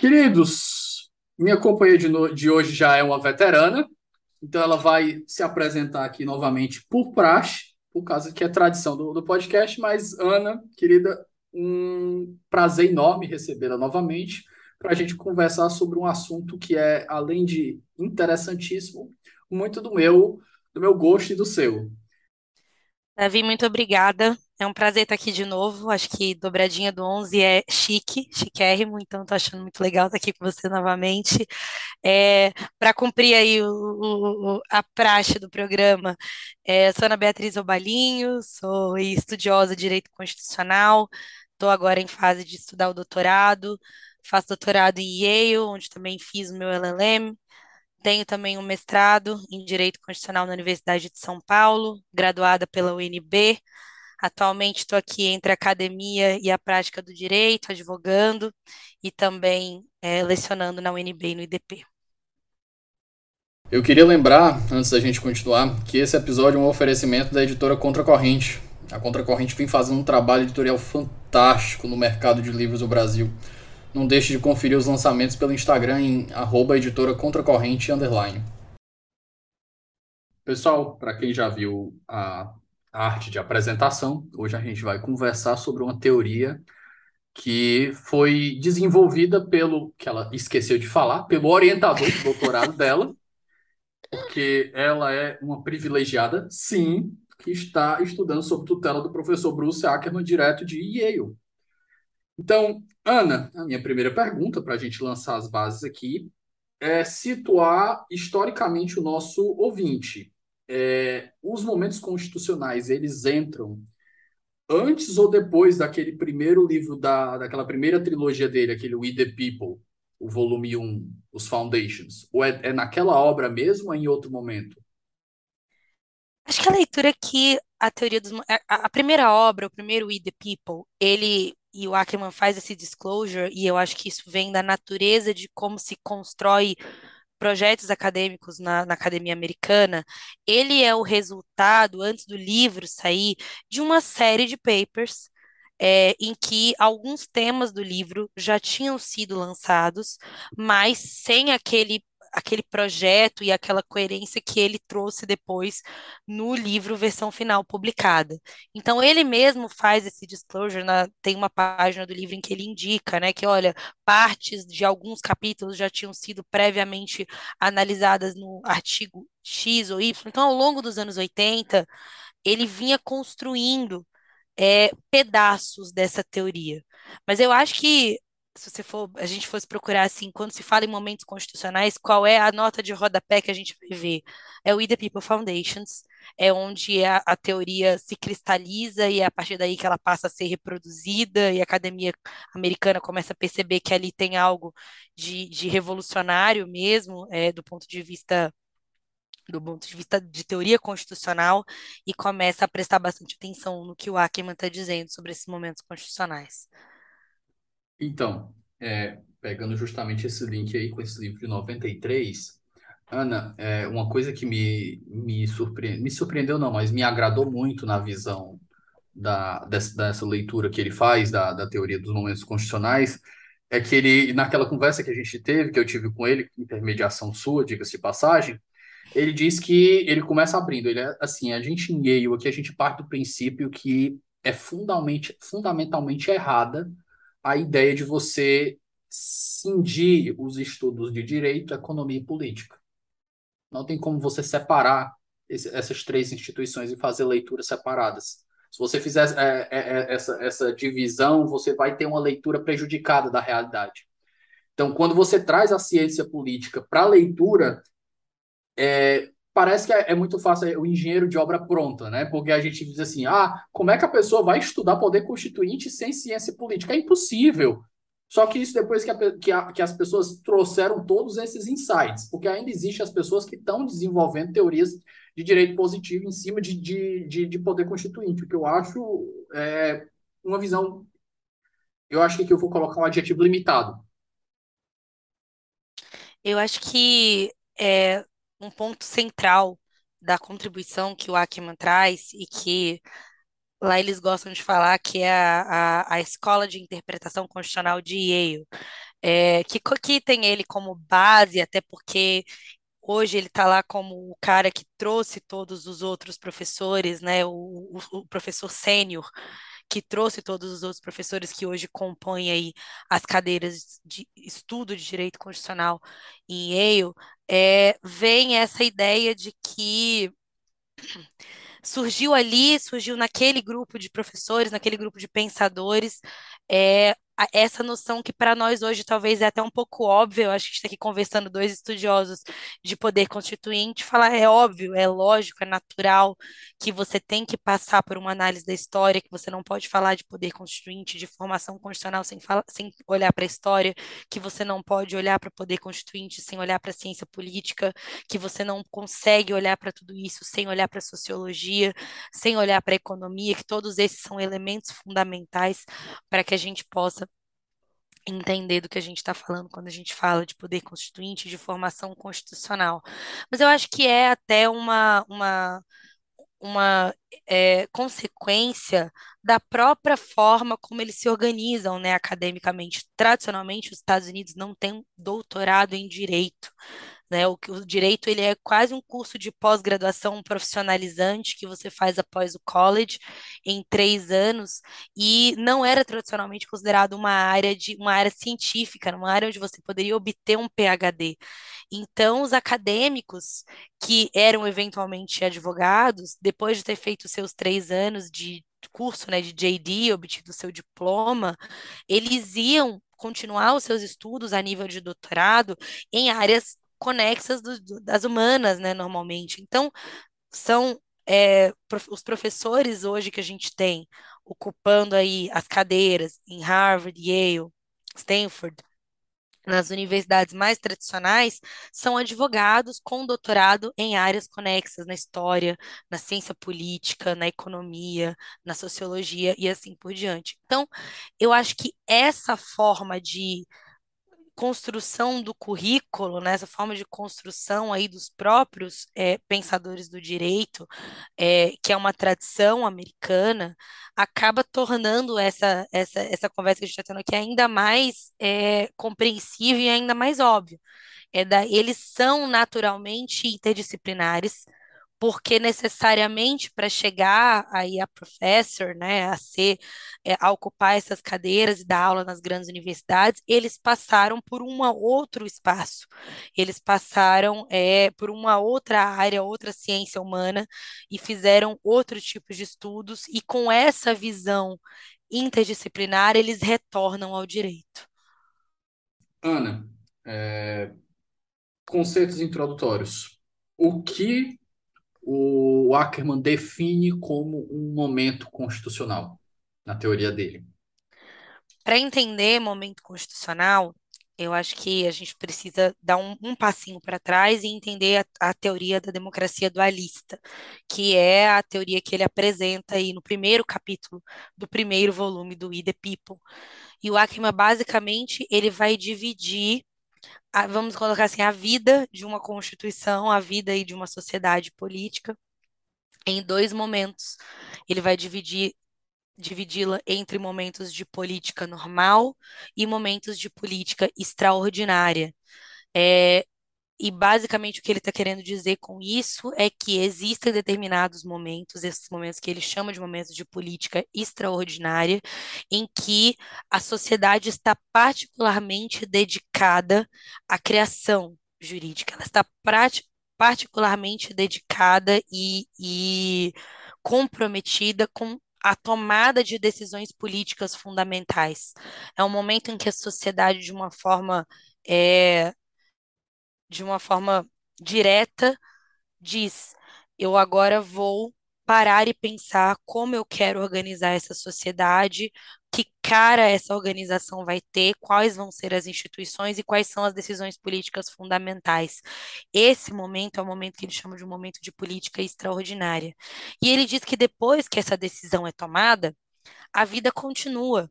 Queridos, minha companhia de, no... de hoje já é uma veterana, então ela vai se apresentar aqui novamente por praxe, por causa que é tradição do, do podcast, mas Ana, querida, um prazer enorme recebê-la novamente para a gente conversar sobre um assunto que é, além de interessantíssimo, muito do meu, do meu gosto e do seu. Davi, muito obrigada. É um prazer estar aqui de novo. Acho que dobradinha do 11 é chique, chiquérrimo, então estou achando muito legal estar aqui com você novamente. É, Para cumprir aí o, o, a praxe do programa, é, sou Ana Beatriz Obalinho, sou estudiosa de Direito Constitucional, estou agora em fase de estudar o doutorado, faço doutorado em Yale, onde também fiz o meu LLM, tenho também um mestrado em Direito Constitucional na Universidade de São Paulo, graduada pela UNB, Atualmente estou aqui entre a academia e a prática do direito, advogando e também é, lecionando na UNB e no IDP. Eu queria lembrar, antes da gente continuar, que esse episódio é um oferecimento da editora Contracorrente. A Contracorrente vem fazendo um trabalho editorial fantástico no mercado de livros do Brasil. Não deixe de conferir os lançamentos pelo Instagram em arroba editora contracorrente underline. Pessoal, para quem já viu a arte de apresentação. Hoje a gente vai conversar sobre uma teoria que foi desenvolvida pelo, que ela esqueceu de falar, pelo orientador de doutorado dela, porque ela é uma privilegiada, sim, que está estudando sob tutela do professor Bruce Ackerman, direto de Yale. Então, Ana, a minha primeira pergunta para a gente lançar as bases aqui é situar historicamente o nosso ouvinte é, os momentos constitucionais eles entram antes ou depois daquele primeiro livro da, daquela primeira trilogia dele, aquele We the People, o volume 1, os Foundations? Ou é, é naquela obra mesmo ou é em outro momento? Acho que a leitura que a teoria dos a, a primeira obra, o primeiro We the People, ele e o Ackerman faz esse disclosure e eu acho que isso vem da natureza de como se constrói projetos acadêmicos na, na, academia americana, ele é o resultado, antes do livro sair, de uma série de papers é, em que alguns temas do livro já tinham sido lançados, mas sem aquele aquele projeto e aquela coerência que ele trouxe depois no livro versão final publicada. Então ele mesmo faz esse disclosure, tem uma página do livro em que ele indica, né, que olha, partes de alguns capítulos já tinham sido previamente analisadas no artigo X ou Y. Então ao longo dos anos 80, ele vinha construindo é, pedaços dessa teoria. Mas eu acho que se você for, a gente fosse procurar assim, quando se fala em momentos constitucionais, qual é a nota de rodapé que a gente vai ver? É o We the People Foundations, é onde a, a teoria se cristaliza e é a partir daí que ela passa a ser reproduzida e a academia americana começa a perceber que ali tem algo de, de revolucionário mesmo, é, do ponto de vista do ponto de vista de teoria constitucional e começa a prestar bastante atenção no que o Ackerman está dizendo sobre esses momentos constitucionais. Então, é, pegando justamente esse link aí com esse livro de 93, Ana, é, uma coisa que me, me, surpreendeu, me surpreendeu não, mas me agradou muito na visão da, dessa, dessa leitura que ele faz da, da teoria dos momentos constitucionais, é que ele, naquela conversa que a gente teve, que eu tive com ele, intermediação sua, diga-se de passagem, ele diz que ele começa abrindo, ele é assim, a gente em Yale aqui, a gente parte do princípio que é fundamentalmente, fundamentalmente errada a ideia de você cindir os estudos de direito, economia e política. Não tem como você separar esse, essas três instituições e fazer leituras separadas. Se você fizer é, é, é, essa, essa divisão, você vai ter uma leitura prejudicada da realidade. Então, quando você traz a ciência política para a leitura, é, parece que é, é, muito fácil é o engenheiro de obra pronta, né? Porque a gente diz assim: ah, como é que a pessoa vai estudar poder constituinte sem ciência política? É impossível. Só que isso depois que, a, que, a, que as pessoas trouxeram todos esses insights, porque ainda existem as pessoas que estão desenvolvendo teorias de direito positivo em cima de, de, de, de poder constituinte, o que eu acho é uma visão. Eu acho que eu vou colocar um adjetivo limitado. Eu acho que é um ponto central da contribuição que o Ackman traz e que lá eles gostam de falar que é a, a, a Escola de Interpretação Constitucional de Yale, é, que, que tem ele como base, até porque Hoje ele está lá como o cara que trouxe todos os outros professores, né? O, o, o professor sênior que trouxe todos os outros professores que hoje compõem aí as cadeiras de estudo de direito constitucional em Yale, é, vem essa ideia de que surgiu ali, surgiu naquele grupo de professores, naquele grupo de pensadores, é, essa noção que para nós hoje talvez é até um pouco óbvia, acho que a gente está aqui conversando dois estudiosos de poder constituinte, falar é óbvio, é lógico, é natural que você tem que passar por uma análise da história, que você não pode falar de poder constituinte, de formação constitucional sem, fala, sem olhar para a história, que você não pode olhar para poder constituinte sem olhar para a ciência política, que você não consegue olhar para tudo isso sem olhar para a sociologia, sem olhar para a economia, que todos esses são elementos fundamentais para que a gente possa entender do que a gente está falando quando a gente fala de poder constituinte, de formação constitucional. Mas eu acho que é até uma, uma, uma é, consequência da própria forma como eles se organizam né, academicamente. Tradicionalmente, os Estados Unidos não têm doutorado em direito. Né? O, o direito ele é quase um curso de pós-graduação profissionalizante que você faz após o college em três anos e não era tradicionalmente considerado uma área de uma área científica, uma área onde você poderia obter um PhD. Então, os acadêmicos que eram eventualmente advogados, depois de ter feito seus três anos de curso, né, de JD, obtido seu diploma, eles iam continuar os seus estudos a nível de doutorado em áreas conexas do, do, das humanas, né, normalmente. Então, são é, os professores hoje que a gente tem ocupando aí as cadeiras em Harvard, Yale, Stanford, nas universidades mais tradicionais, são advogados com doutorado em áreas conexas na história, na ciência política, na economia, na sociologia e assim por diante. Então, eu acho que essa forma de construção do currículo, né, essa forma de construção aí dos próprios é, pensadores do direito, é, que é uma tradição americana, acaba tornando essa, essa, essa conversa que a gente está tendo aqui ainda mais é, compreensível e ainda mais óbvio. É da, eles são naturalmente interdisciplinares, porque necessariamente para chegar aí a professor, né, a ser, é, a ocupar essas cadeiras e dar aula nas grandes universidades, eles passaram por um outro espaço, eles passaram é, por uma outra área, outra ciência humana e fizeram outros tipos de estudos e com essa visão interdisciplinar eles retornam ao direito. Ana, é, conceitos introdutórios. O que o Ackerman define como um momento constitucional, na teoria dele? Para entender momento constitucional, eu acho que a gente precisa dar um, um passinho para trás e entender a, a, teoria da democracia dualista, que é a teoria que ele apresenta aí no primeiro capítulo do primeiro volume do the People. E o Ackerman, basicamente, ele vai dividir a, vamos colocar assim, a vida de uma constituição, a vida aí de uma sociedade política em dois momentos. Ele vai dividir dividi-la entre momentos de política normal e momentos de política extraordinária. É, e basicamente o que ele está querendo dizer com isso é que existem determinados momentos, esses momentos que ele chama de momentos de política extraordinária, em que a sociedade está particularmente dedicada à criação jurídica, ela está particularmente dedicada e, e comprometida com a tomada de decisões políticas fundamentais. É um momento em que a sociedade, de uma forma é, de uma forma direta, diz: eu agora vou parar e pensar como eu quero organizar essa sociedade, que cara essa organização vai ter, quais vão ser as instituições e quais são as decisões políticas fundamentais. Esse momento é o momento que ele chama de um momento de política extraordinária. E ele diz que depois que essa decisão é tomada, a vida continua.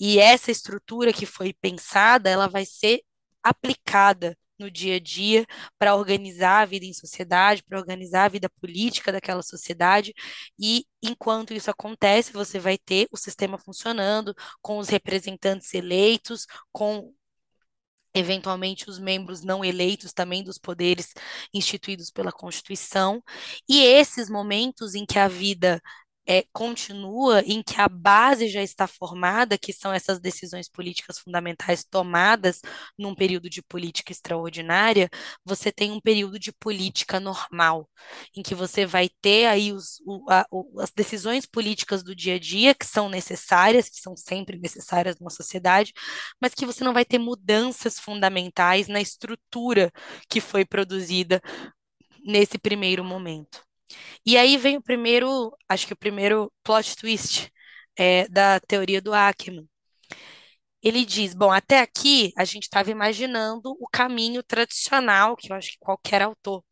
E essa estrutura que foi pensada, ela vai ser aplicada no dia a dia para organizar a vida em sociedade, para organizar a vida política daquela sociedade. E enquanto isso acontece, você vai ter o sistema funcionando, com os representantes eleitos, com eventualmente os membros não eleitos também dos poderes instituídos pela Constituição, e esses momentos em que a vida é, continua em que a base já está formada, que são essas decisões políticas fundamentais tomadas num período de política extraordinária, você tem um período de política normal, em que você vai ter aí os, o, a, o, as decisões políticas do dia a dia, que são necessárias, que são sempre necessárias numa sociedade, mas que você não vai ter mudanças fundamentais na estrutura que foi produzida nesse primeiro momento. E aí vem o primeiro, acho que o primeiro plot twist é, da teoria do Ackman. Ele diz: bom, até aqui a gente estava imaginando o caminho tradicional, que eu acho que qualquer autor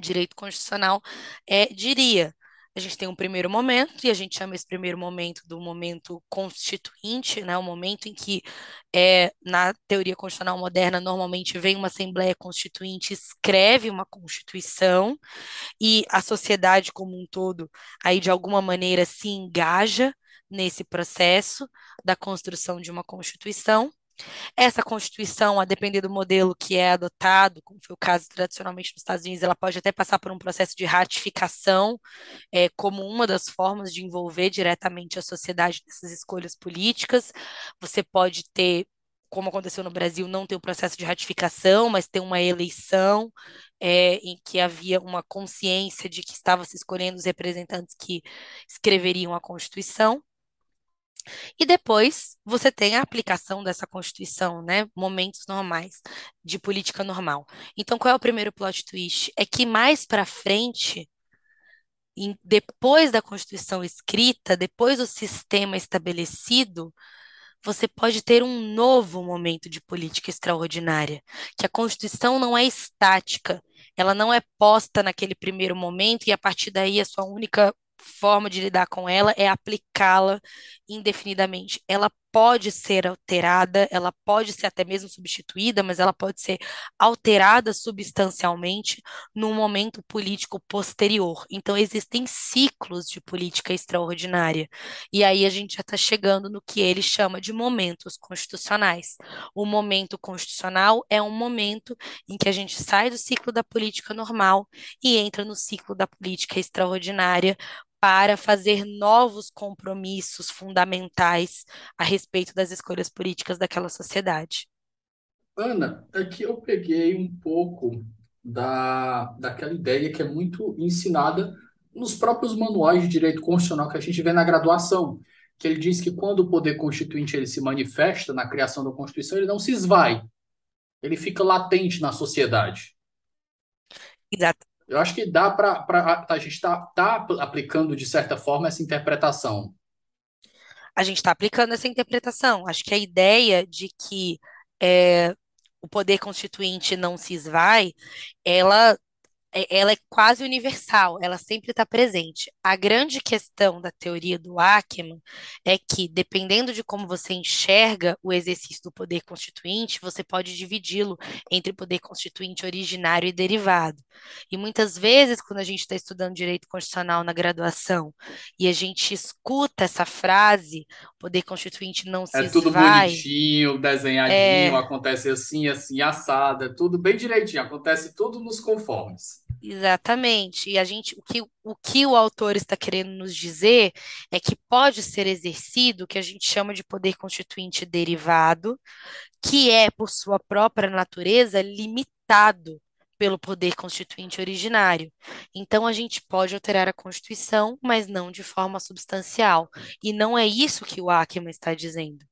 direito constitucional é, diria. A gente tem um primeiro momento, e a gente chama esse primeiro momento do momento constituinte, né? O momento em que, é, na teoria constitucional moderna, normalmente vem uma Assembleia Constituinte, escreve uma Constituição, e a sociedade como um todo, aí de alguma maneira se engaja nesse processo da construção de uma Constituição. Essa Constituição, a depender do modelo que é adotado, como foi o caso tradicionalmente nos Estados Unidos, ela pode até passar por um processo de ratificação, é, como uma das formas de envolver diretamente a sociedade nessas escolhas políticas. Você pode ter, como aconteceu no Brasil, não ter o processo de ratificação, mas ter uma eleição é, em que havia uma consciência de que estava se escolhendo os representantes que escreveriam a Constituição. E depois você tem a aplicação dessa Constituição, né? Momentos normais de política normal. Então, qual é o primeiro plot twist? É que mais para frente, em, depois da Constituição escrita, depois do sistema estabelecido, você pode ter um novo momento de política extraordinária, que a Constituição não é estática, ela não é posta naquele primeiro momento e a partir daí a sua única forma de lidar com ela é aplicá-la indefinidamente. Ela pode ser alterada, ela pode ser até mesmo substituída, mas ela pode ser alterada substancialmente num momento político posterior. Então, existem ciclos de política extraordinária. E aí a gente já está chegando no que ele chama de momentos constitucionais. O momento constitucional é um momento em que a gente sai do ciclo da política normal e entra no ciclo da política extraordinária para fazer novos compromissos fundamentais a respeito das escolhas políticas daquela sociedade. Ana, aqui eu peguei um pouco da, daquela ideia que é muito ensinada nos próprios manuais de direito constitucional que a gente vê na graduação, que ele diz que quando o poder constituinte ele se manifesta na criação da Constituição, ele não se esvai, ele fica latente na sociedade. Exato. Eu acho que dá para a gente estar tá, aplicando, de certa forma, essa interpretação. A gente está aplicando essa interpretação. Acho que a ideia de que é, o poder constituinte não se esvai, ela ela é quase universal, ela sempre está presente. A grande questão da teoria do Ackman é que, dependendo de como você enxerga o exercício do poder constituinte, você pode dividi-lo entre poder constituinte originário e derivado. E muitas vezes, quando a gente está estudando direito constitucional na graduação e a gente escuta essa frase, poder constituinte não É se tudo esvai, bonitinho, desenhadinho, é, acontece assim, assim, assada, é tudo bem direitinho, acontece tudo nos conformes. Exatamente. E a gente, o que, o que o autor está querendo nos dizer é que pode ser exercido o que a gente chama de poder constituinte derivado, que é, por sua própria natureza, limitado pelo poder constituinte originário. Então, a gente pode alterar a Constituição, mas não de forma substancial. E não é isso que o Ackman está dizendo.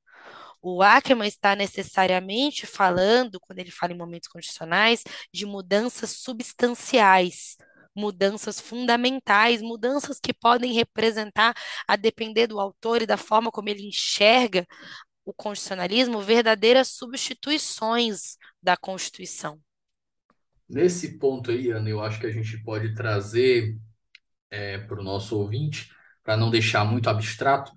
O Ackerman está necessariamente falando, quando ele fala em momentos condicionais, de mudanças substanciais, mudanças fundamentais, mudanças que podem representar, a depender do autor e da forma como ele enxerga o constitucionalismo, verdadeiras substituições da Constituição. Nesse ponto aí, Ana, eu acho que a gente pode trazer para o nosso ouvinte, para não deixar muito abstrato,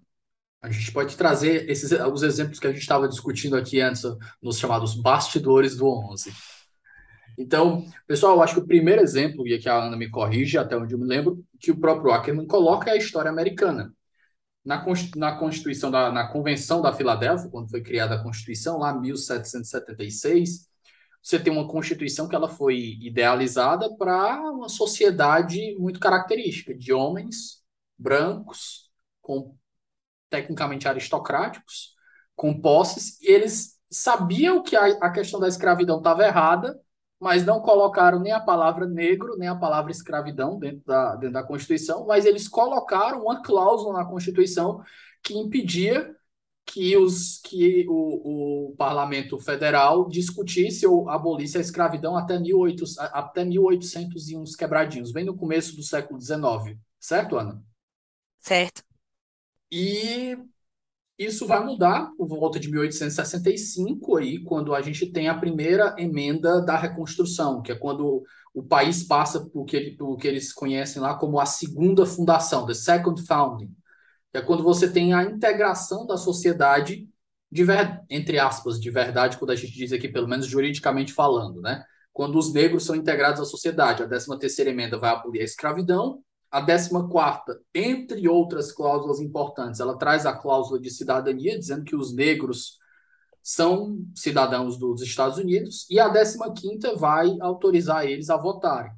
a gente pode trazer esses os exemplos que a gente estava discutindo aqui antes, nos chamados bastidores do 11. Então, pessoal, eu acho que o primeiro exemplo, e aqui a Ana me corrige, até onde eu me lembro, que o próprio Ackerman coloca é a história americana. Na, na Constituição, da, na Convenção da Filadélfia, quando foi criada a Constituição, lá em 1776, você tem uma Constituição que ela foi idealizada para uma sociedade muito característica, de homens brancos, com tecnicamente aristocráticos, com posses, e eles sabiam que a, a questão da escravidão estava errada, mas não colocaram nem a palavra negro, nem a palavra escravidão dentro da, dentro da Constituição, mas eles colocaram uma cláusula na Constituição que impedia que, os, que o, o parlamento federal discutisse ou abolisse a escravidão até, 1800, até 1800 e uns quebradinhos, bem no começo do século XIX. Certo, Ana? Certo. E isso vai mudar por volta de 1865, aí, quando a gente tem a primeira emenda da reconstrução, que é quando o país passa por que, por que eles conhecem lá como a segunda fundação, the second founding, que é quando você tem a integração da sociedade, de ver, entre aspas, de verdade, quando a gente diz aqui, pelo menos juridicamente falando, né? Quando os negros são integrados à sociedade. A 13 terceira emenda vai abolir a escravidão, a 14ª, entre outras cláusulas importantes, ela traz a cláusula de cidadania, dizendo que os negros são cidadãos dos Estados Unidos, e a 15ª vai autorizar eles a votarem.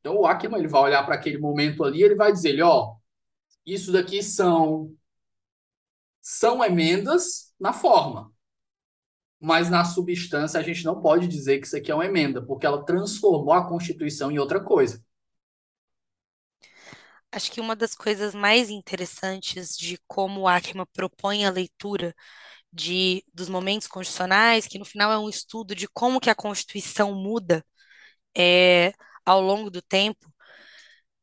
Então o Ackerman ele vai olhar para aquele momento ali, ele vai dizer, ó, isso daqui são são emendas na forma, mas na substância a gente não pode dizer que isso aqui é uma emenda, porque ela transformou a Constituição em outra coisa. Acho que uma das coisas mais interessantes de como o Ackerman propõe a leitura de, dos momentos constitucionais, que no final é um estudo de como que a Constituição muda é, ao longo do tempo,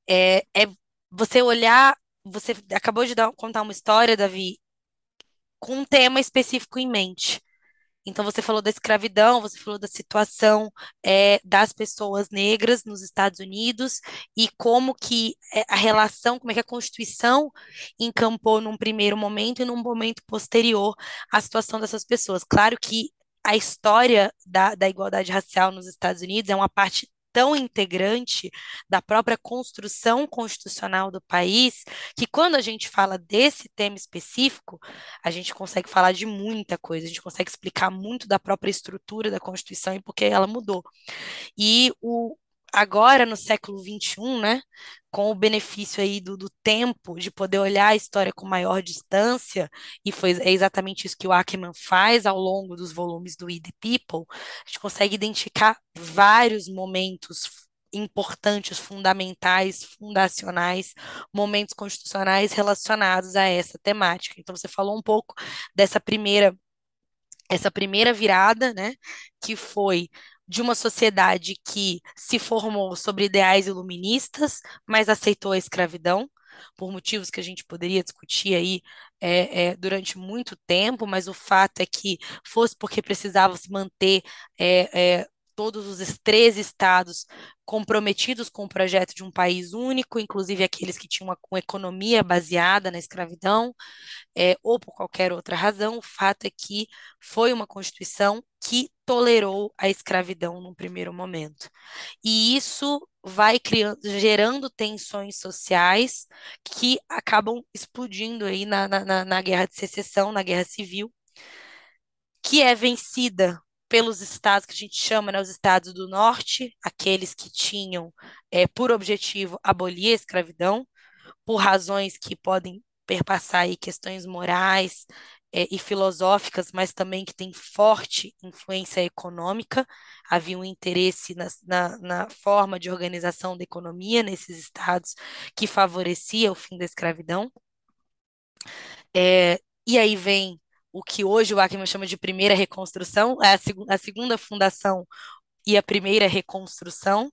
é, é você olhar, você acabou de dar, contar uma história, Davi, com um tema específico em mente. Então, você falou da escravidão, você falou da situação é, das pessoas negras nos Estados Unidos e como que é, a relação, como é que a Constituição encampou num primeiro momento e num momento posterior a situação dessas pessoas. Claro que a história da, da igualdade racial nos Estados Unidos é uma parte tão integrante da própria construção constitucional do país, que quando a gente fala desse tema específico, a gente consegue falar de muita coisa, a gente consegue explicar muito da própria estrutura da Constituição e por que ela mudou. E o, agora no século XXI, né, com o benefício aí do, do, tempo, de poder olhar a história com maior distância, e foi é exatamente isso que o Ackerman faz ao longo dos volumes do We the People, a gente consegue identificar vários momentos importantes, fundamentais, fundacionais, momentos constitucionais relacionados a essa temática. Então, você falou um pouco dessa primeira essa primeira virada, né, que foi de uma sociedade que se formou sobre ideais iluministas, mas aceitou a escravidão, por motivos que a gente poderia discutir aí é, é, durante muito tempo, mas o fato é que fosse porque precisava se manter é, todos os 13 estados comprometidos com o projeto de um país único, inclusive aqueles que tinham uma, uma economia baseada na escravidão, é, ou por qualquer outra razão, o fato é que foi uma Constituição que tolerou a escravidão num primeiro momento. E isso vai criando, gerando tensões sociais que acabam explodindo aí na, na, na guerra de secessão, na guerra civil, que é vencida pelos estados que a gente chama, né, os estados do norte, aqueles que tinham é, por objetivo abolir a escravidão, por razões que podem perpassar aí questões morais é, e filosóficas, mas também que têm forte influência econômica. Havia um interesse na, na, na forma de organização da economia nesses estados que favorecia o fim da escravidão. É, e aí vem o que hoje o Ackerman chama de primeira reconstrução, a, seg a segunda fundação e a primeira reconstrução,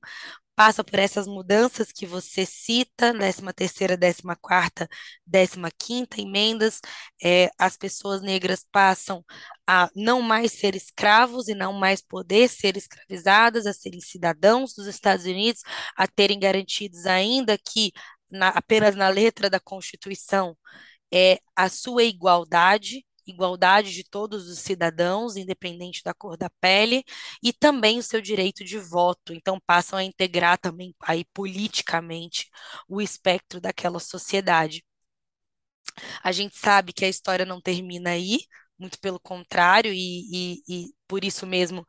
passa por essas mudanças que você cita, 13 terceira, 14 quarta, 15 quinta emendas, é, as pessoas negras passam a não mais ser escravos e não mais poder ser escravizadas, a serem cidadãos dos Estados Unidos, a terem garantidos ainda que na, apenas na letra da Constituição é a sua igualdade, igualdade de todos os cidadãos, independente da cor da pele, e também o seu direito de voto. Então, passam a integrar também aí politicamente o espectro daquela sociedade. A gente sabe que a história não termina aí, muito pelo contrário, e, e, e por isso mesmo,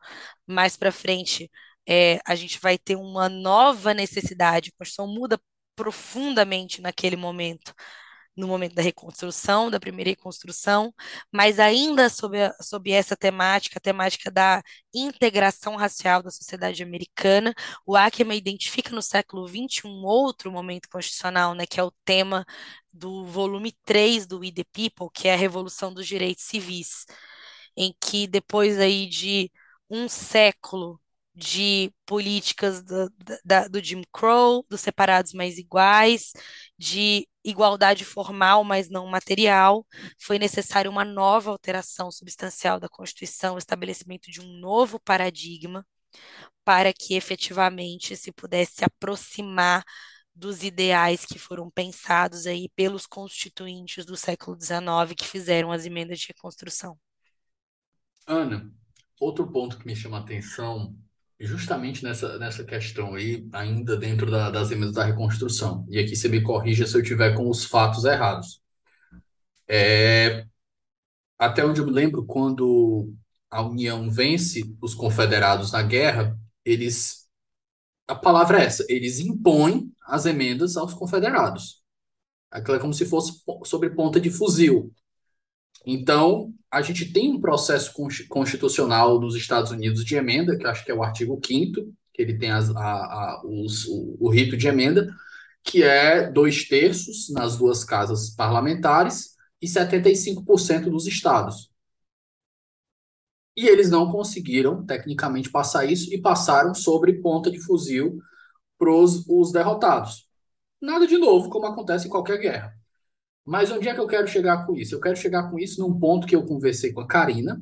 mais para frente, é, a gente vai ter uma nova necessidade. A Constituição muda profundamente naquele momento no momento da reconstrução, da primeira reconstrução, mas ainda sob, a, sob essa temática, a temática da integração racial da sociedade americana, o Ackerman identifica no século XX um outro momento constitucional, né, que é o tema do volume 3 do We the People, que é a Revolução dos Direitos Civis, em que depois aí de um século de políticas do, da, do Jim Crow, dos separados mais iguais, de igualdade formal, mas não material. Foi necessária uma nova alteração substancial da Constituição, o estabelecimento de um novo paradigma, para que efetivamente se pudesse aproximar dos ideais que foram pensados aí pelos constituintes do século XIX que fizeram as emendas de reconstrução. Ana, outro ponto que me chama a atenção justamente nessa, nessa questão aí, ainda dentro da, das emendas da reconstrução. E aqui você me corrija se eu tiver com os fatos errados. É, até onde eu me lembro, quando a União vence os confederados na guerra, eles. A palavra é essa, eles impõem as emendas aos confederados. Aquilo é como se fosse sobre ponta de fuzil. Então, a gente tem um processo constitucional dos Estados Unidos de emenda, que acho que é o artigo 5 que ele tem as, a, a, os, o, o rito de emenda, que é dois terços nas duas casas parlamentares e 75% dos estados. E eles não conseguiram, tecnicamente, passar isso e passaram sobre ponta de fuzil para os derrotados. Nada de novo, como acontece em qualquer guerra. Mas onde é que eu quero chegar com isso? Eu quero chegar com isso num ponto que eu conversei com a Karina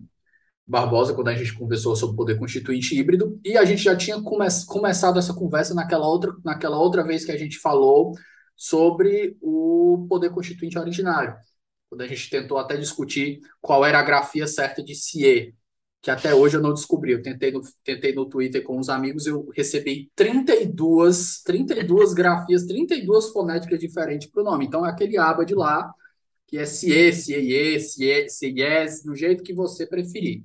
Barbosa, quando a gente conversou sobre o poder constituinte híbrido, e a gente já tinha come começado essa conversa naquela outra, naquela outra vez que a gente falou sobre o poder constituinte originário, quando a gente tentou até discutir qual era a grafia certa de CIE, que até hoje eu não descobri. Eu tentei no, tentei no Twitter com uns amigos, eu recebi 32, 32 grafias, 32 fonéticas diferentes para o nome. Então, é aquele aba de lá, que é CIE, CIE, CIE, CIES, do jeito que você preferir.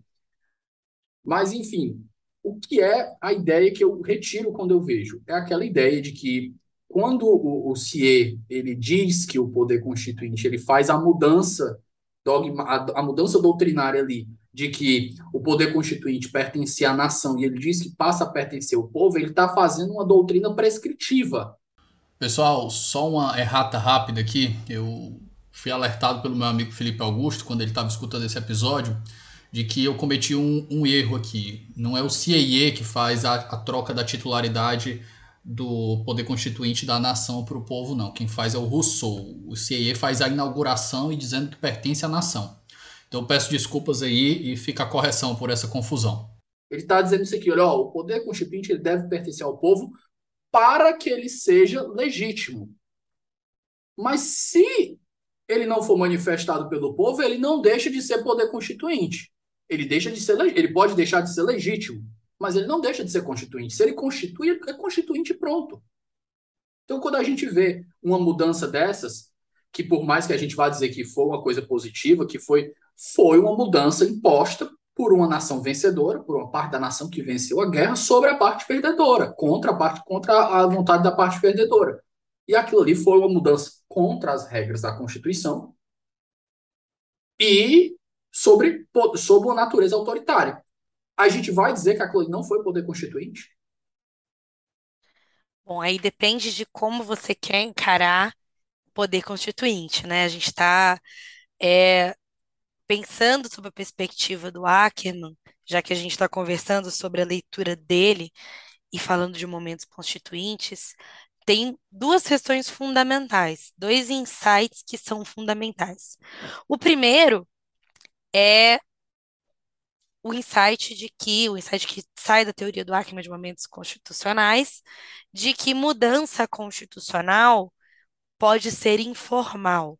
Mas, enfim, o que é a ideia que eu retiro quando eu vejo? É aquela ideia de que quando o, o CIE ele diz que o poder constituinte ele faz a mudança dogma, a, a mudança doutrinária ali de que o poder constituinte pertencia à nação e ele diz que passa a pertencer ao povo, ele está fazendo uma doutrina prescritiva. Pessoal, só uma errata rápida aqui. Eu fui alertado pelo meu amigo Felipe Augusto, quando ele estava escutando esse episódio, de que eu cometi um, um, erro aqui. Não é o CIE que faz a, a troca da titularidade do poder constituinte da nação para o povo, não. Quem faz é o Rousseau. O CIE faz a inauguração e dizendo que pertence à nação. Então peço desculpas aí e fica a correção por essa confusão. Ele está dizendo isso aqui, olha, ó, o poder constituinte ele deve pertencer ao povo para que ele seja legítimo. Mas se ele não for manifestado pelo povo, ele não deixa de ser poder constituinte. Ele deixa de ser, ele pode deixar de ser legítimo, mas ele não deixa de ser constituinte. Se ele constitui, é constituinte pronto. Então, quando a gente vê uma mudança dessas, que por mais que a gente vá dizer que foi uma coisa positiva, que foi, foi uma mudança imposta por uma nação vencedora, por uma parte da nação que venceu a guerra, sobre a parte perdedora, contra a parte, contra a vontade da parte perdedora. E aquilo ali foi uma mudança contra as regras da Constituição e sobre, sobre uma natureza autoritária. A gente vai dizer que aquilo ali não foi poder constituinte? Bom, aí depende de como você quer encarar poder constituinte, né? A gente está é, pensando sobre a perspectiva do Ackerman, já que a gente está conversando sobre a leitura dele e falando de momentos constituintes, tem duas questões fundamentais, dois insights que são fundamentais. O primeiro é o insight de que, o insight que sai da teoria do Ackermann de momentos constitucionais, de que mudança constitucional pode ser informal.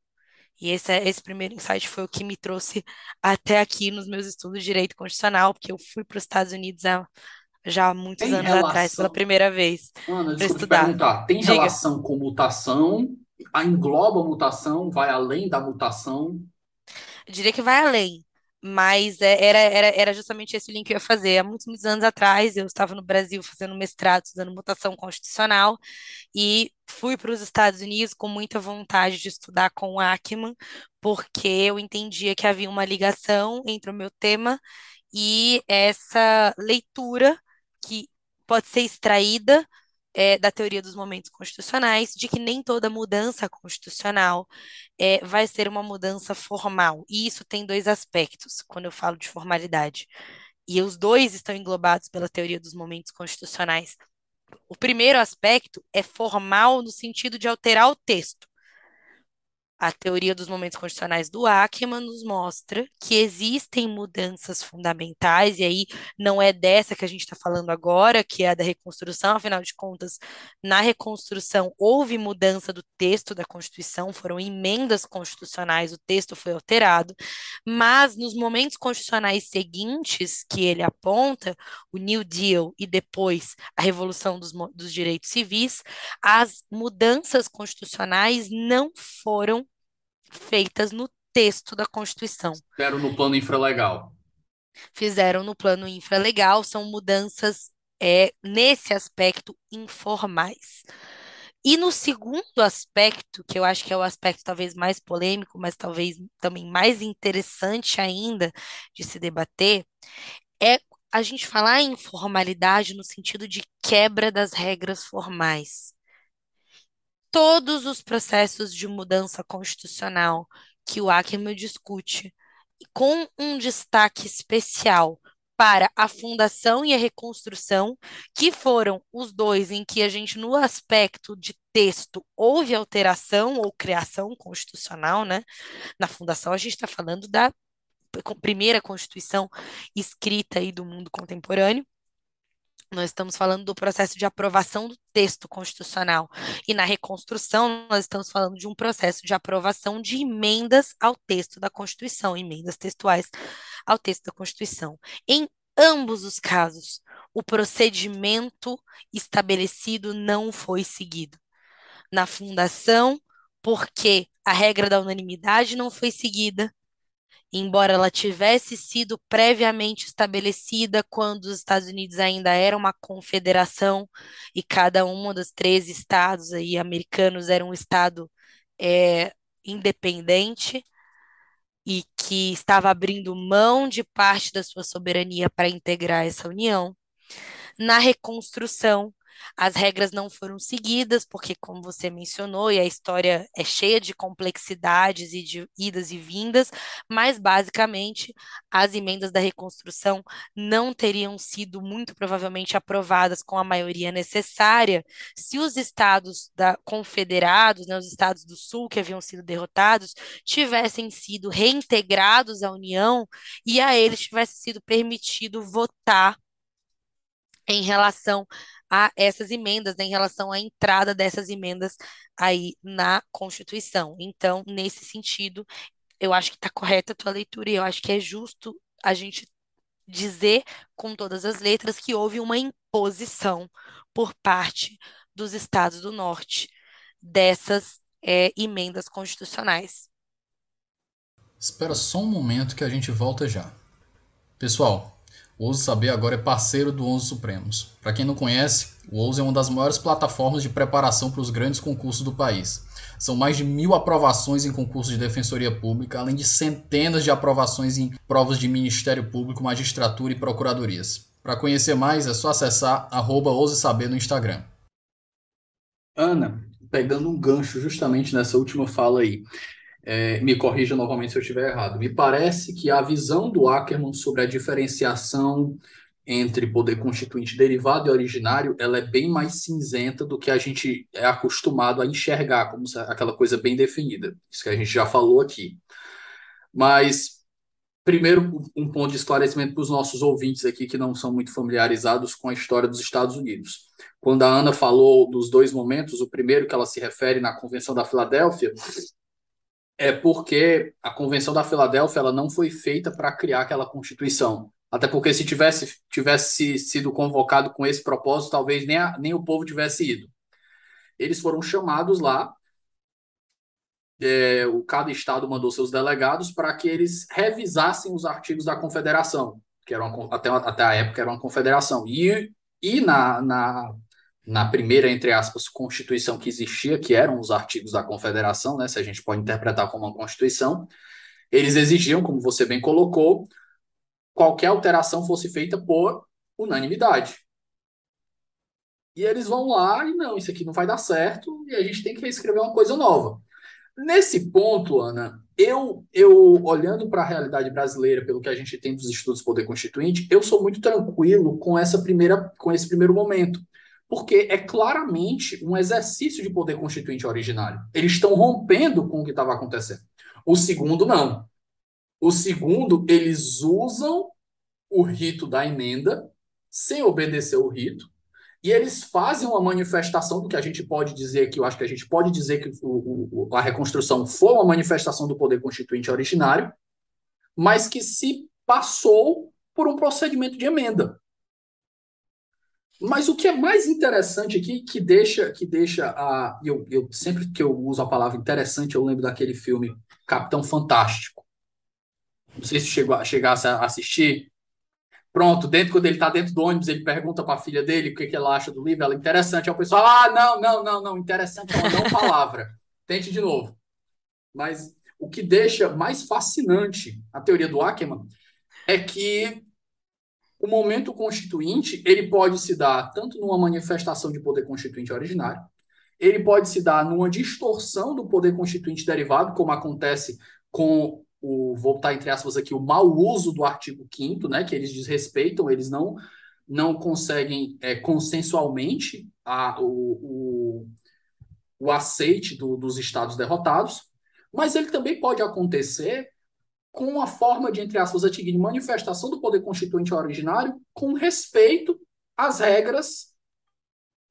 E esse, esse primeiro insight foi o que me trouxe até aqui nos meus estudos de direito constitucional, porque eu fui para os Estados Unidos há já há muitos Tem anos relação- atrás, pela primeira vez, Ana, desculpa te estudar. perguntar. Tem Diga. relação com mutação? A engloba a mutação? Vai além da mutação? Eu diria que vai além, mas é- era, era, era justamente esse link que eu ia fazer. Há muitos, muitos anos atrás, eu estava no Brasil fazendo mestrado, estudando mutação constitucional, e fui para os Estados Unidos com muita vontade de estudar com o Ackman, porque eu entendia que havia uma ligação entre o meu tema e essa leitura que pode ser extraída é, da teoria dos momentos constitucionais, de que nem toda mudança constitucional é, vai ser uma mudança formal. E isso tem dois aspectos, quando eu falo de formalidade. E os dois estão englobados pela teoria dos momentos constitucionais. O primeiro aspecto é formal no sentido de alterar o texto. A teoria dos momentos constitucionais do Ackman nos mostra que existem mudanças fundamentais, e aí não é dessa que a gente está falando agora, que é a da reconstrução, afinal de contas, na reconstrução houve mudança do texto da Constituição, foram emendas constitucionais, o texto foi alterado, mas nos momentos constitucionais seguintes que ele aponta, o New Deal e depois a Revolução dos, dos Direitos Civis, as mudanças constitucionais não foram feitas no texto da Constituição. Espero no plano infralegal. Fizeram no plano infralegal, são mudanças é, nesse aspecto informais. E no segundo aspecto, que eu acho que é o aspecto talvez mais polêmico, mas talvez também mais interessante ainda de se debater, é a gente falar em formalidade no sentido de quebra das regras formais todos os processos de mudança constitucional que o Ackerman discute, com um destaque especial para a fundação e a reconstrução, que foram os dois em que a gente, no aspecto de texto, houve alteração ou criação constitucional, né? Na fundação, a gente está falando da primeira Constituição escrita aí do mundo contemporâneo. Nós estamos falando do processo de aprovação do texto constitucional. E na reconstrução, nós estamos falando de um processo de aprovação de emendas ao texto da Constituição, emendas textuais ao texto da Constituição. Em ambos os casos, o procedimento estabelecido não foi seguido. Na fundação, porque a regra da unanimidade não foi seguida, embora ela tivesse sido previamente estabelecida quando os Estados Unidos ainda era uma confederação e cada um dos três estados aí americanos era um estado é, independente e que estava abrindo mão de parte da sua soberania para integrar essa união. Na reconstrução, as regras não foram seguidas, porque, como você mencionou, e a história é cheia de complexidades e de idas e vindas, mas, basicamente, as emendas da reconstrução não teriam sido, muito provavelmente, aprovadas com a maioria necessária. Se os estados da, confederados, né, os estados do Sul, que haviam sido derrotados, tivessem sido reintegrados à União e a eles tivesse sido permitido votar em relação a essas emendas, né, em relação à entrada dessas emendas aí na Constituição. Então, nesse sentido, eu acho que está correta a tua leitura e eu acho que é justo a gente dizer com todas as letras que houve uma imposição por parte dos estados do norte dessas é, emendas constitucionais. Espera só um momento que a gente volta já. Pessoal, o Ouso Saber agora é parceiro do Onze Supremos. Para quem não conhece, o Ouso é uma das maiores plataformas de preparação para os grandes concursos do país. São mais de mil aprovações em concursos de defensoria pública, além de centenas de aprovações em provas de Ministério Público, magistratura e procuradorias. Para conhecer mais, é só acessar arroba Saber no Instagram. Ana, pegando um gancho justamente nessa última fala aí, é, me corrija novamente se eu estiver errado. Me parece que a visão do Ackerman sobre a diferenciação entre poder constituinte derivado e originário, ela é bem mais cinzenta do que a gente é acostumado a enxergar como aquela coisa bem definida. Isso que a gente já falou aqui. Mas primeiro um ponto de esclarecimento para os nossos ouvintes aqui que não são muito familiarizados com a história dos Estados Unidos. Quando a Ana falou dos dois momentos, o primeiro que ela se refere na Convenção da Filadélfia, é porque a Convenção da Filadélfia ela não foi feita para criar aquela Constituição. Até porque se tivesse, tivesse sido convocado com esse propósito, talvez nem, a, nem o povo tivesse ido. Eles foram chamados lá, é, o, cada estado mandou seus delegados para que eles revisassem os artigos da Confederação, que era uma, até, até a época era uma confederação. E, e na, na na primeira, entre aspas, constituição que existia, que eram os artigos da Confederação, né, se a gente pode interpretar como uma constituição, eles exigiam, como você bem colocou, qualquer alteração fosse feita por unanimidade. E eles vão lá e não, isso aqui não vai dar certo e a gente tem que escrever uma coisa nova. Nesse ponto, Ana, eu, eu olhando para a realidade brasileira, pelo que a gente tem dos estudos poder constituinte, eu sou muito tranquilo com essa primeira, com esse primeiro momento porque é claramente um exercício de poder constituinte originário. Eles estão rompendo com o que estava acontecendo. O segundo, não. O segundo, eles usam o rito da emenda sem obedecer o rito, e eles fazem uma manifestação do que a gente pode dizer que eu acho que a gente pode dizer que o, o, a reconstrução foi uma manifestação do poder constituinte originário, mas que se passou por um procedimento de emenda. Mas o que é mais interessante aqui, que deixa, que deixa a. Eu, eu, sempre que eu uso a palavra interessante, eu lembro daquele filme Capitão Fantástico. Não sei se chegou, chegasse a assistir. Pronto, dentro, quando ele está dentro do ônibus, ele pergunta para a filha dele o que, que ela acha do livro. Ela é interessante. Aí o pessoal, ah, não, não, não, não, interessante é uma não palavra. Tente de novo. Mas o que deixa mais fascinante a teoria do Ackerman é que o momento constituinte, ele pode se dar tanto numa manifestação de poder constituinte originário, ele pode se dar numa distorção do poder constituinte derivado, como acontece com o, vou botar entre aspas aqui, o mau uso do artigo 5 né, que eles desrespeitam, eles não, não conseguem é, consensualmente a, o, o, o aceite do, dos estados derrotados, mas ele também pode acontecer com uma forma de, entre aspas, de manifestação do poder constituinte originário com respeito às regras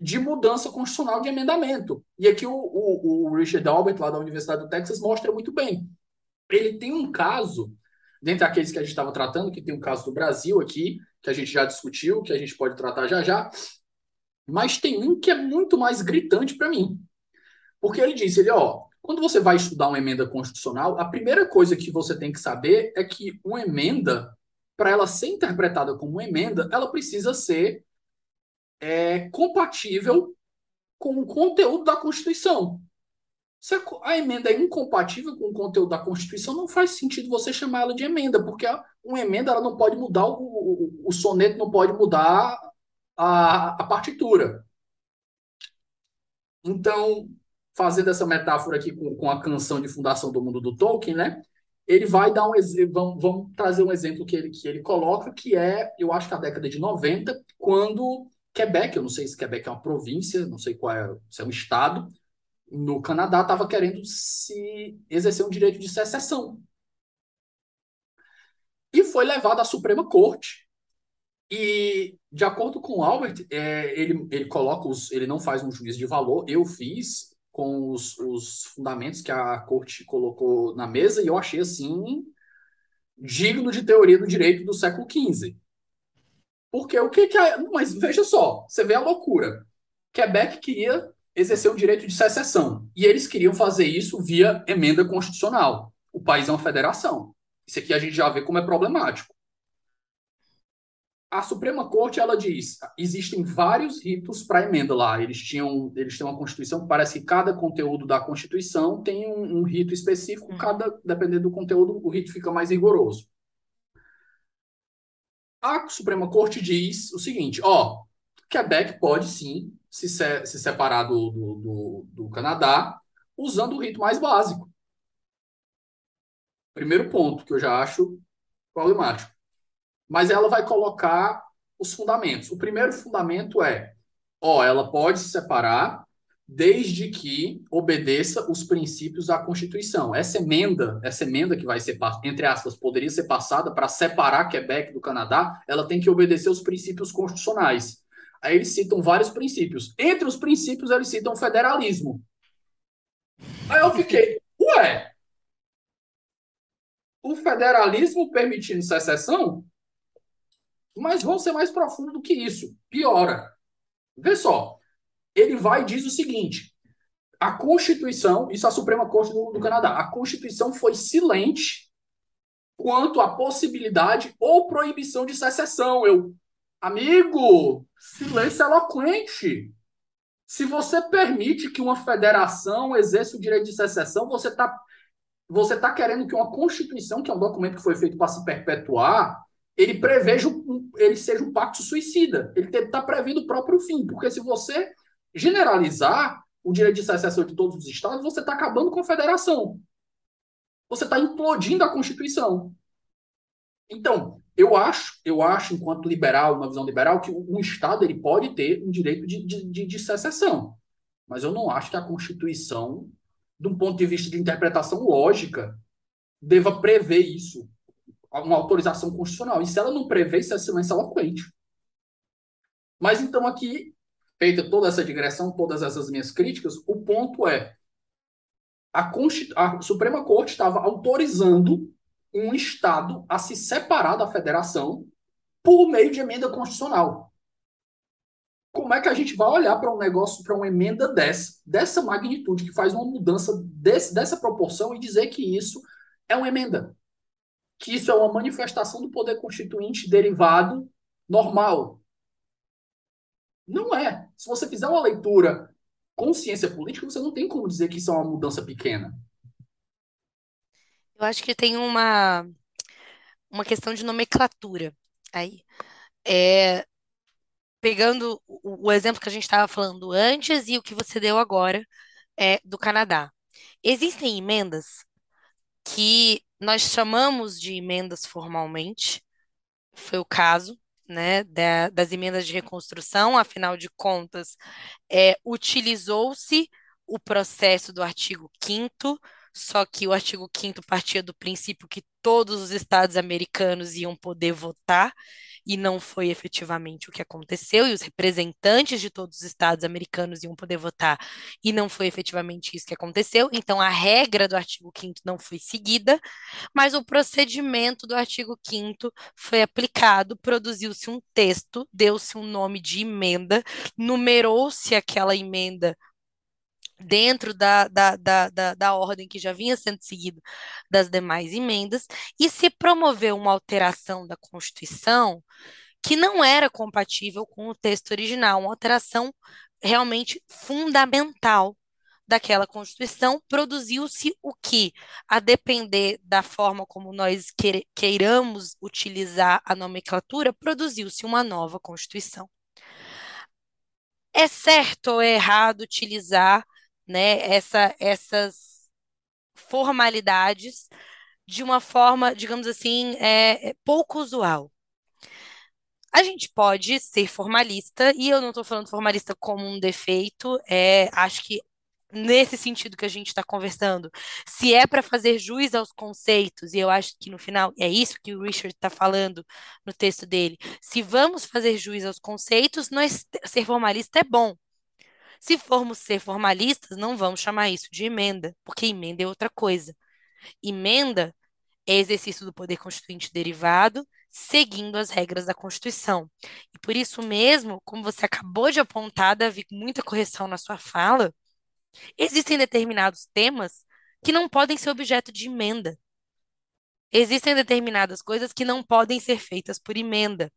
de mudança constitucional de emendamento. E aqui o, o, o Richard Albert, lá da Universidade do Texas, mostra muito bem. Ele tem um caso, dentre aqueles que a gente estava tratando, que tem um caso do Brasil aqui, que a gente já discutiu, que a gente pode tratar já já, mas tem um que é muito mais gritante para mim. Porque ele disse, ele, ó, quando você vai estudar uma emenda constitucional, a primeira coisa que você tem que saber é que uma emenda, para ela ser interpretada como uma emenda, ela precisa ser é, compatível com o conteúdo da Constituição. Se a emenda é incompatível com o conteúdo da Constituição, não faz sentido você chamar ela de emenda, porque uma emenda ela não pode mudar, o, o, o soneto não pode mudar a, a partitura. Então, fazendo essa metáfora aqui com, com a canção de fundação do mundo do Tolkien, né? Ele vai dar um vamos, vamos trazer um exemplo que ele, que ele coloca, que é, eu acho que a década de 90, quando Quebec, eu não sei se Quebec é uma província, não sei qual é, se é um estado, no Canadá estava querendo se exercer um direito de secessão. E foi levado à Suprema Corte. E, de acordo com o Albert, é, ele, ele coloca os. Ele não faz um juízo de valor. Eu fiz com os, os fundamentos que a corte colocou na mesa e eu achei assim digno de teoria do direito do século XV. Porque o que, que é. Mas veja só, você vê a loucura. Quebec queria exercer o direito de secessão. E eles queriam fazer isso via emenda constitucional. O país é uma federação. Isso aqui a gente já vê como é problemático a Suprema Corte ela diz existem vários ritos para emenda lá. Eles tinham eles têm uma constituição que parece que cada conteúdo da Constituição tem um, um rito específico. Uhum. Cada dependendo do conteúdo o rito fica mais rigoroso. A Suprema Corte diz o seguinte: ó, Quebec pode sim se, se, se separar do, do, do, do Canadá usando o rito mais básico. Primeiro ponto que eu já acho problemático mas ela vai colocar os fundamentos. O primeiro fundamento é, ó, ela pode se separar desde que obedeça os princípios da Constituição. Essa emenda, essa emenda que vai ser, entre aspas, poderia ser passada para separar Quebec do Canadá, ela tem que obedecer os princípios constitucionais. Aí eles citam vários princípios. Entre os princípios, eles citam federalismo. Aí eu fiquei, ué, o federalismo permitindo secessão? Mas vão ser mais profundo do que isso. Piora. Vê só. Ele vai e diz o seguinte: a Constituição, isso é a Suprema Corte do, do Canadá, a Constituição foi silente quanto à possibilidade ou proibição de secessão. Eu, amigo, silêncio eloquente. Se você permite que uma federação exerça o direito de secessão, você está você tá querendo que uma Constituição, que é um documento que foi feito para se perpetuar, ele preveja ele seja um pacto suicida. Ele está prevendo o próprio fim, porque se você generalizar o direito de secessão de todos os estados, você está acabando com a federação. Você está implodindo a Constituição. Então, eu acho, eu acho, enquanto liberal, uma visão liberal, que um Estado ele pode ter um direito de, de, de secessão. Mas eu não acho que a Constituição, de um ponto de vista de interpretação lógica, deva prever isso uma autorização constitucional. E se ela não prevê, isso é silêncio eloquente. Mas então aqui, feita toda essa digressão, todas essas minhas críticas, o ponto é a, Constitu... a Suprema Corte estava autorizando um Estado a se separar da federação por meio de emenda constitucional. Como é que a gente vai olhar para um negócio, para uma emenda dessa, dessa magnitude, que faz uma mudança desse, dessa proporção e dizer que isso é uma emenda? Que isso é uma manifestação do poder constituinte derivado normal. Não é. Se você fizer uma leitura com ciência política, você não tem como dizer que isso é uma mudança pequena. Eu acho que tem uma, uma questão de nomenclatura aí. É, pegando o, o exemplo que a gente estava falando antes e o que você deu agora é, do Canadá. Existem emendas que nós chamamos de emendas formalmente, foi o caso, né, da, das emendas de reconstrução, afinal de contas, é, utilizou-se o processo do artigo 5 só que o artigo 5 partia do princípio que todos os estados americanos iam poder votar, e não foi efetivamente o que aconteceu, e os representantes de todos os estados americanos iam poder votar, e não foi efetivamente isso que aconteceu. Então, a regra do artigo 5 não foi seguida, mas o procedimento do artigo 5 foi aplicado, produziu-se um texto, deu-se um nome de emenda, numerou-se aquela emenda dentro da, da, da, da, da ordem que já vinha sendo seguida das demais emendas, e se promoveu uma alteração da Constituição que não era compatível com o texto original, uma alteração realmente fundamental daquela Constituição, produziu-se o que, a depender da forma como nós queiramos utilizar a nomenclatura, produziu-se uma nova Constituição. É certo ou é errado utilizar né, essa, essas formalidades de uma forma, digamos assim, é, é, pouco usual. A gente pode ser formalista, e eu não estou falando formalista como um defeito, é, acho que nesse sentido que a gente está conversando, se é para fazer juiz aos conceitos, e eu acho que no final é isso que o Richard está falando no texto dele, se vamos fazer juiz aos conceitos, nós, ser formalista é bom. Se formos ser formalistas, não vamos chamar isso de emenda, porque emenda é outra coisa. Emenda é exercício do poder constituinte derivado, seguindo as regras da Constituição. E por isso mesmo, como você acabou de apontar, Davi, com muita correção na sua fala, existem determinados temas que não podem ser objeto de emenda. Existem determinadas coisas que não podem ser feitas por emenda.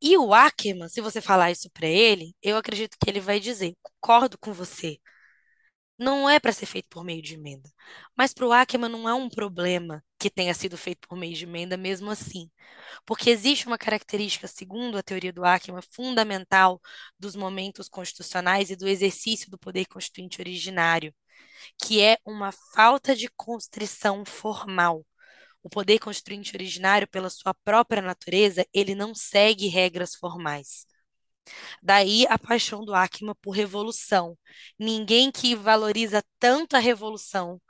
E o Ackerman, se você falar isso para ele, eu acredito que ele vai dizer: concordo com você. Não é para ser feito por meio de emenda. Mas para o Ackerman não é um problema que tenha sido feito por meio de emenda mesmo assim. Porque existe uma característica, segundo a teoria do Ackerman, fundamental dos momentos constitucionais e do exercício do poder constituinte originário, que é uma falta de constrição formal. O poder constituinte originário, pela sua própria natureza, ele não segue regras formais. Daí a paixão do Ackerman por revolução. Ninguém que valoriza tanto a revolução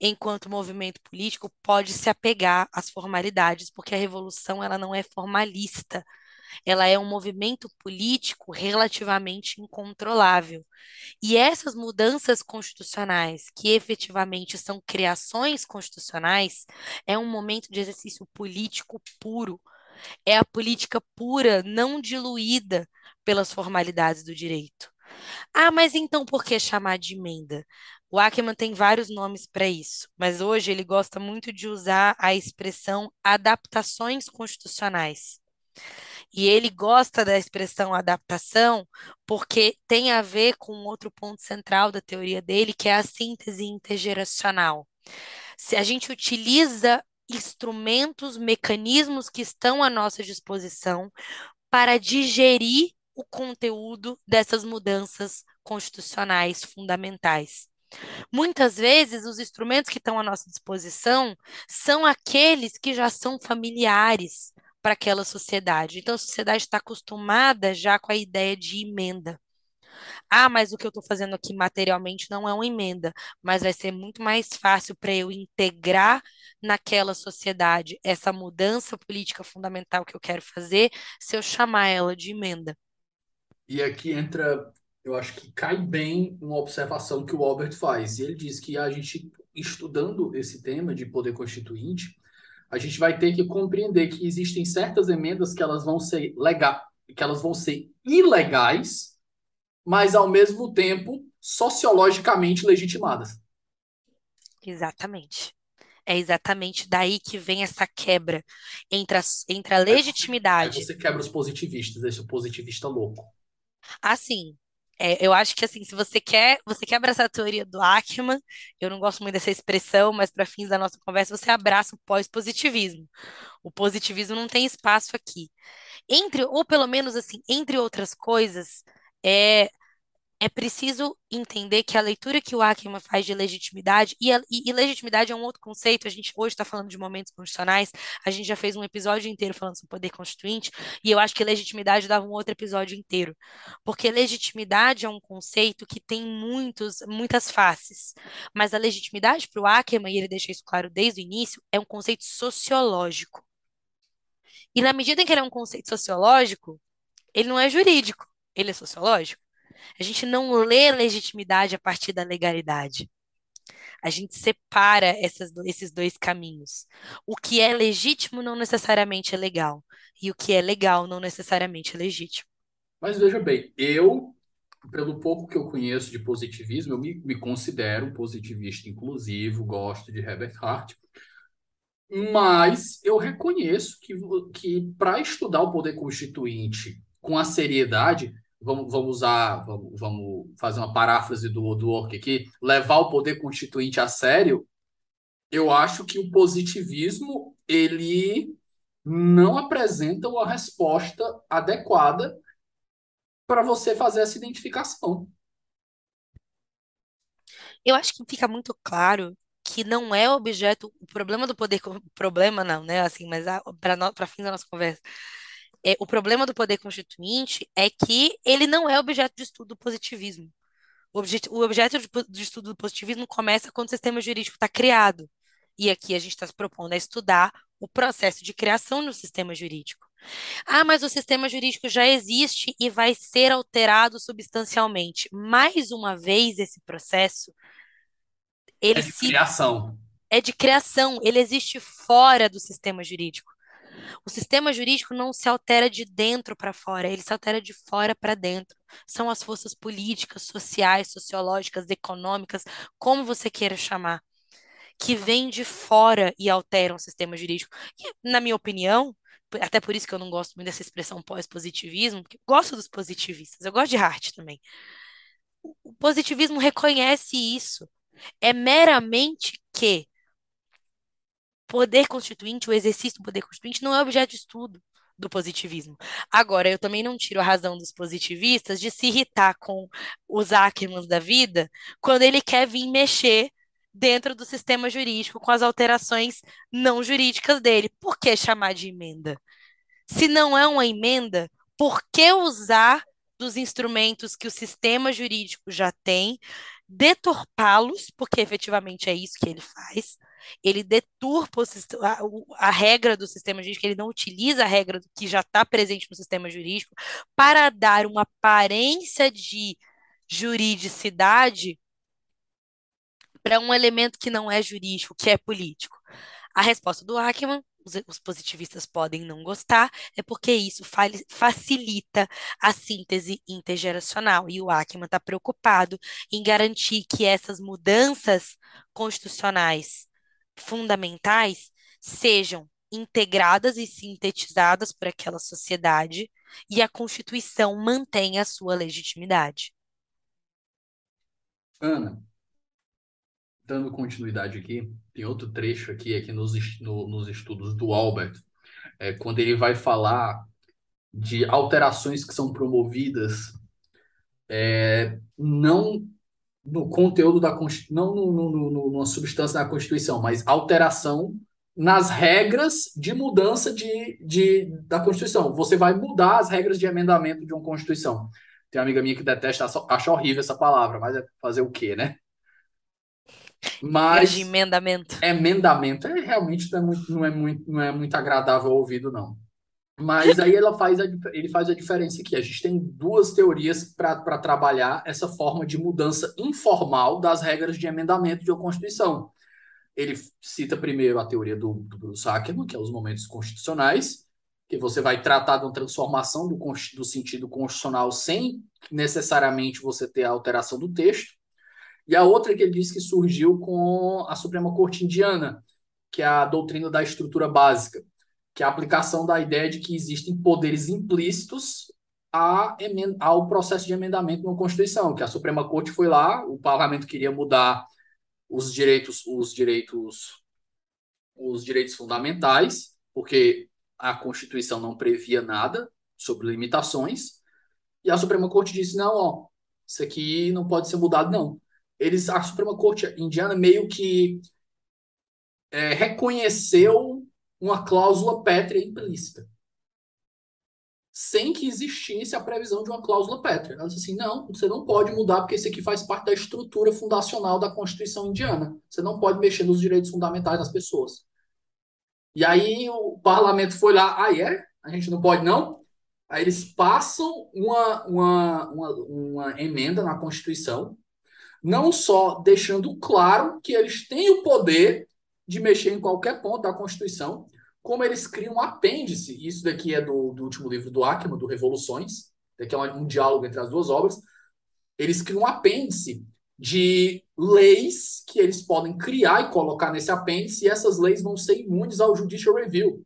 enquanto movimento político pode se apegar às formalidades, porque a revolução ela não é formalista. Ela é um movimento político relativamente incontrolável. E essas mudanças constitucionais, que efetivamente são criações constitucionais, é um momento de exercício político puro. É a política pura, não diluída pelas formalidades do direito. Ah, mas então por que chamar de emenda? O Ackerman tem vários nomes para isso, mas hoje ele gosta muito de usar a expressão adaptações constitucionais. E ele gosta da expressão adaptação porque tem a ver com outro ponto central da teoria dele, que é a síntese intergeracional. Se a gente utiliza instrumentos, mecanismos que estão à nossa disposição para digerir o conteúdo dessas mudanças constitucionais fundamentais. Muitas vezes, os instrumentos que estão à nossa disposição são aqueles que já são familiares para aquela sociedade. Então, a sociedade está acostumada já com a ideia de emenda. Ah, mas o que eu estou fazendo aqui materialmente não é uma emenda, mas vai ser muito mais fácil para eu integrar naquela sociedade essa mudança política fundamental que eu quero fazer se eu chamar ela de emenda. E aqui entra, eu acho que cai bem uma observação que o Albert faz. E ele diz que a gente, estudando esse tema de poder constituinte, a gente vai ter que compreender que existem certas emendas que elas vão ser legal, que elas vão ser ilegais, mas ao mesmo tempo sociologicamente legitimadas. Exatamente. É exatamente daí que vem essa quebra entre a, entre a legitimidade. Aí você quebra os positivistas, esse positivista louco. Assim, é, eu acho que assim, se você quer, você quer abraçar a teoria do Ackerman, eu não gosto muito dessa expressão, mas para fins da nossa conversa, você abraça o pós-positivismo. O positivismo não tem espaço aqui. Entre, ou pelo menos assim, entre outras coisas, é é preciso entender que a leitura que o Ackerman faz de legitimidade, e, a, e, e legitimidade é um outro conceito, a gente hoje está falando de momentos constitucionais, a gente já fez um episódio inteiro falando sobre poder constituinte, e eu acho que legitimidade dava um outro episódio inteiro, porque legitimidade é um conceito que tem muitos, muitas faces, mas a legitimidade para o Ackerman, e ele deixa isso claro desde o início, é um conceito sociológico. E na medida em que ele é um conceito sociológico, ele não é jurídico, ele é sociológico. A gente não lê legitimidade a partir da legalidade. A gente separa essas, esses dois caminhos. O que é legítimo não necessariamente é legal. E o que é legal não necessariamente é legítimo. Mas veja bem, eu, pelo pouco que eu conheço de positivismo, eu me, me considero positivista inclusivo, gosto de Herbert Hart, mas eu reconheço que, que para estudar o poder constituinte com a seriedade, vamos, vamos usar, vamos, vamos fazer uma paráfrase do, do Ork aqui, levar o poder constituinte a sério, eu acho que o positivismo ele não apresenta uma resposta adequada para você fazer essa identificação. Eu acho que fica muito claro que não é objeto, o problema do poder, problema não, né, assim, mas para fim da nossa conversa, é, o problema do poder constituinte é que ele não é objeto de estudo do positivismo. O, objet, o objeto de, de estudo do positivismo começa quando o sistema jurídico está criado. E aqui a gente está se propondo a estudar o processo de criação no sistema jurídico. Ah, mas o sistema jurídico já existe e vai ser alterado substancialmente. Mais uma vez, esse processo ele É de se criação. é de criação, ele existe fora do sistema jurídico. O sistema jurídico não se altera de dentro para fora, ele se altera de fora para dentro. São as forças políticas, sociais, sociológicas, econômicas, como você queira chamar, que vêm de fora e alteram o sistema jurídico. E, na minha opinião, até por isso que eu não gosto muito dessa expressão pós-positivismo, porque gosto dos positivistas, eu gosto de Hart também. O positivismo reconhece isso. É meramente que poder constituinte, o exercício do poder constituinte, não é objeto de estudo do positivismo. Agora, eu também não tiro a razão dos positivistas de se irritar com os Ackermans da vida quando ele quer vir mexer dentro do sistema jurídico com as alterações não jurídicas dele. Por que chamar de emenda? Se não é uma emenda, por que usar dos instrumentos que o sistema jurídico já tem, deturpá-los, porque efetivamente é isso que ele faz. Ele deturpa a, a regra do sistema jurídico, ele não utiliza a regra que já está presente no sistema jurídico para dar uma aparência de juridicidade para um elemento que não é jurídico, que é político. A resposta do Ackman, os, os positivistas podem não gostar, é porque isso facilita a síntese intergeracional. E o Ackman está preocupado em garantir que essas mudanças constitucionais fundamentais sejam integradas e sintetizadas por aquela sociedade e a Constituição mantenha a sua legitimidade. Ana, dando continuidade aqui, tem outro trecho aqui, aqui nos, no- nos estudos do Albert, é, quando ele vai falar de alterações que são promovidas é, não no conteúdo da Constituição, não no, no, no, numa substância da Constituição, mas alteração nas regras de mudança de, de, da Constituição. Você vai mudar as regras de emendamento de uma Constituição. Tem uma amiga minha que detesta, acha horrível essa palavra, mas é fazer o quê, né? Gosto de Mas emendamento. emendamento é realmente não é muito, não é muito, não é muito agradável ao ouvido, não. Mas aí ela faz a, ele faz a diferença aqui. A gente tem duas teorias para trabalhar essa forma de mudança informal das regras de emendamento de uma Constituição. Ele cita primeiro a teoria do, do Bruce Ackerman, que é os momentos constitucionais, que você vai tratar de uma transformação do, do sentido constitucional sem necessariamente você ter a alteração do texto. E a outra que ele diz que surgiu com a Suprema Corte Indiana, que é a doutrina da estrutura básica, que é a aplicação da ideia de que existem poderes implícitos ao processo de emendamento uma Constituição, que a Suprema Corte foi lá, o parlamento queria mudar os direitos, os direitos, os direitos fundamentais, porque a Constituição não previa nada sobre limitações, e a Suprema Corte disse: não, ó, isso aqui não pode ser mudado, não. Eles, a Suprema Corte indiana meio que é, reconheceu uma cláusula pétrea implícita, sem que existisse a previsão de uma cláusula pétrea. Ela disse assim: não, você não pode mudar, porque isso aqui faz parte da estrutura fundacional da Constituição indiana. Você não pode mexer nos direitos fundamentais das pessoas. E aí o parlamento foi lá, ah, é? A gente não pode, não? Aí eles passam uma, uma, uma, uma emenda na Constituição, não só deixando claro que eles têm o poder de mexer em qualquer ponto da Constituição, como eles criam um apêndice, isso daqui é do, do último livro do Ackerman, do Revoluções, daqui é um, um diálogo entre as duas obras, eles criam um apêndice de leis que eles podem criar e colocar nesse apêndice, e essas leis vão ser imunes ao judicial review.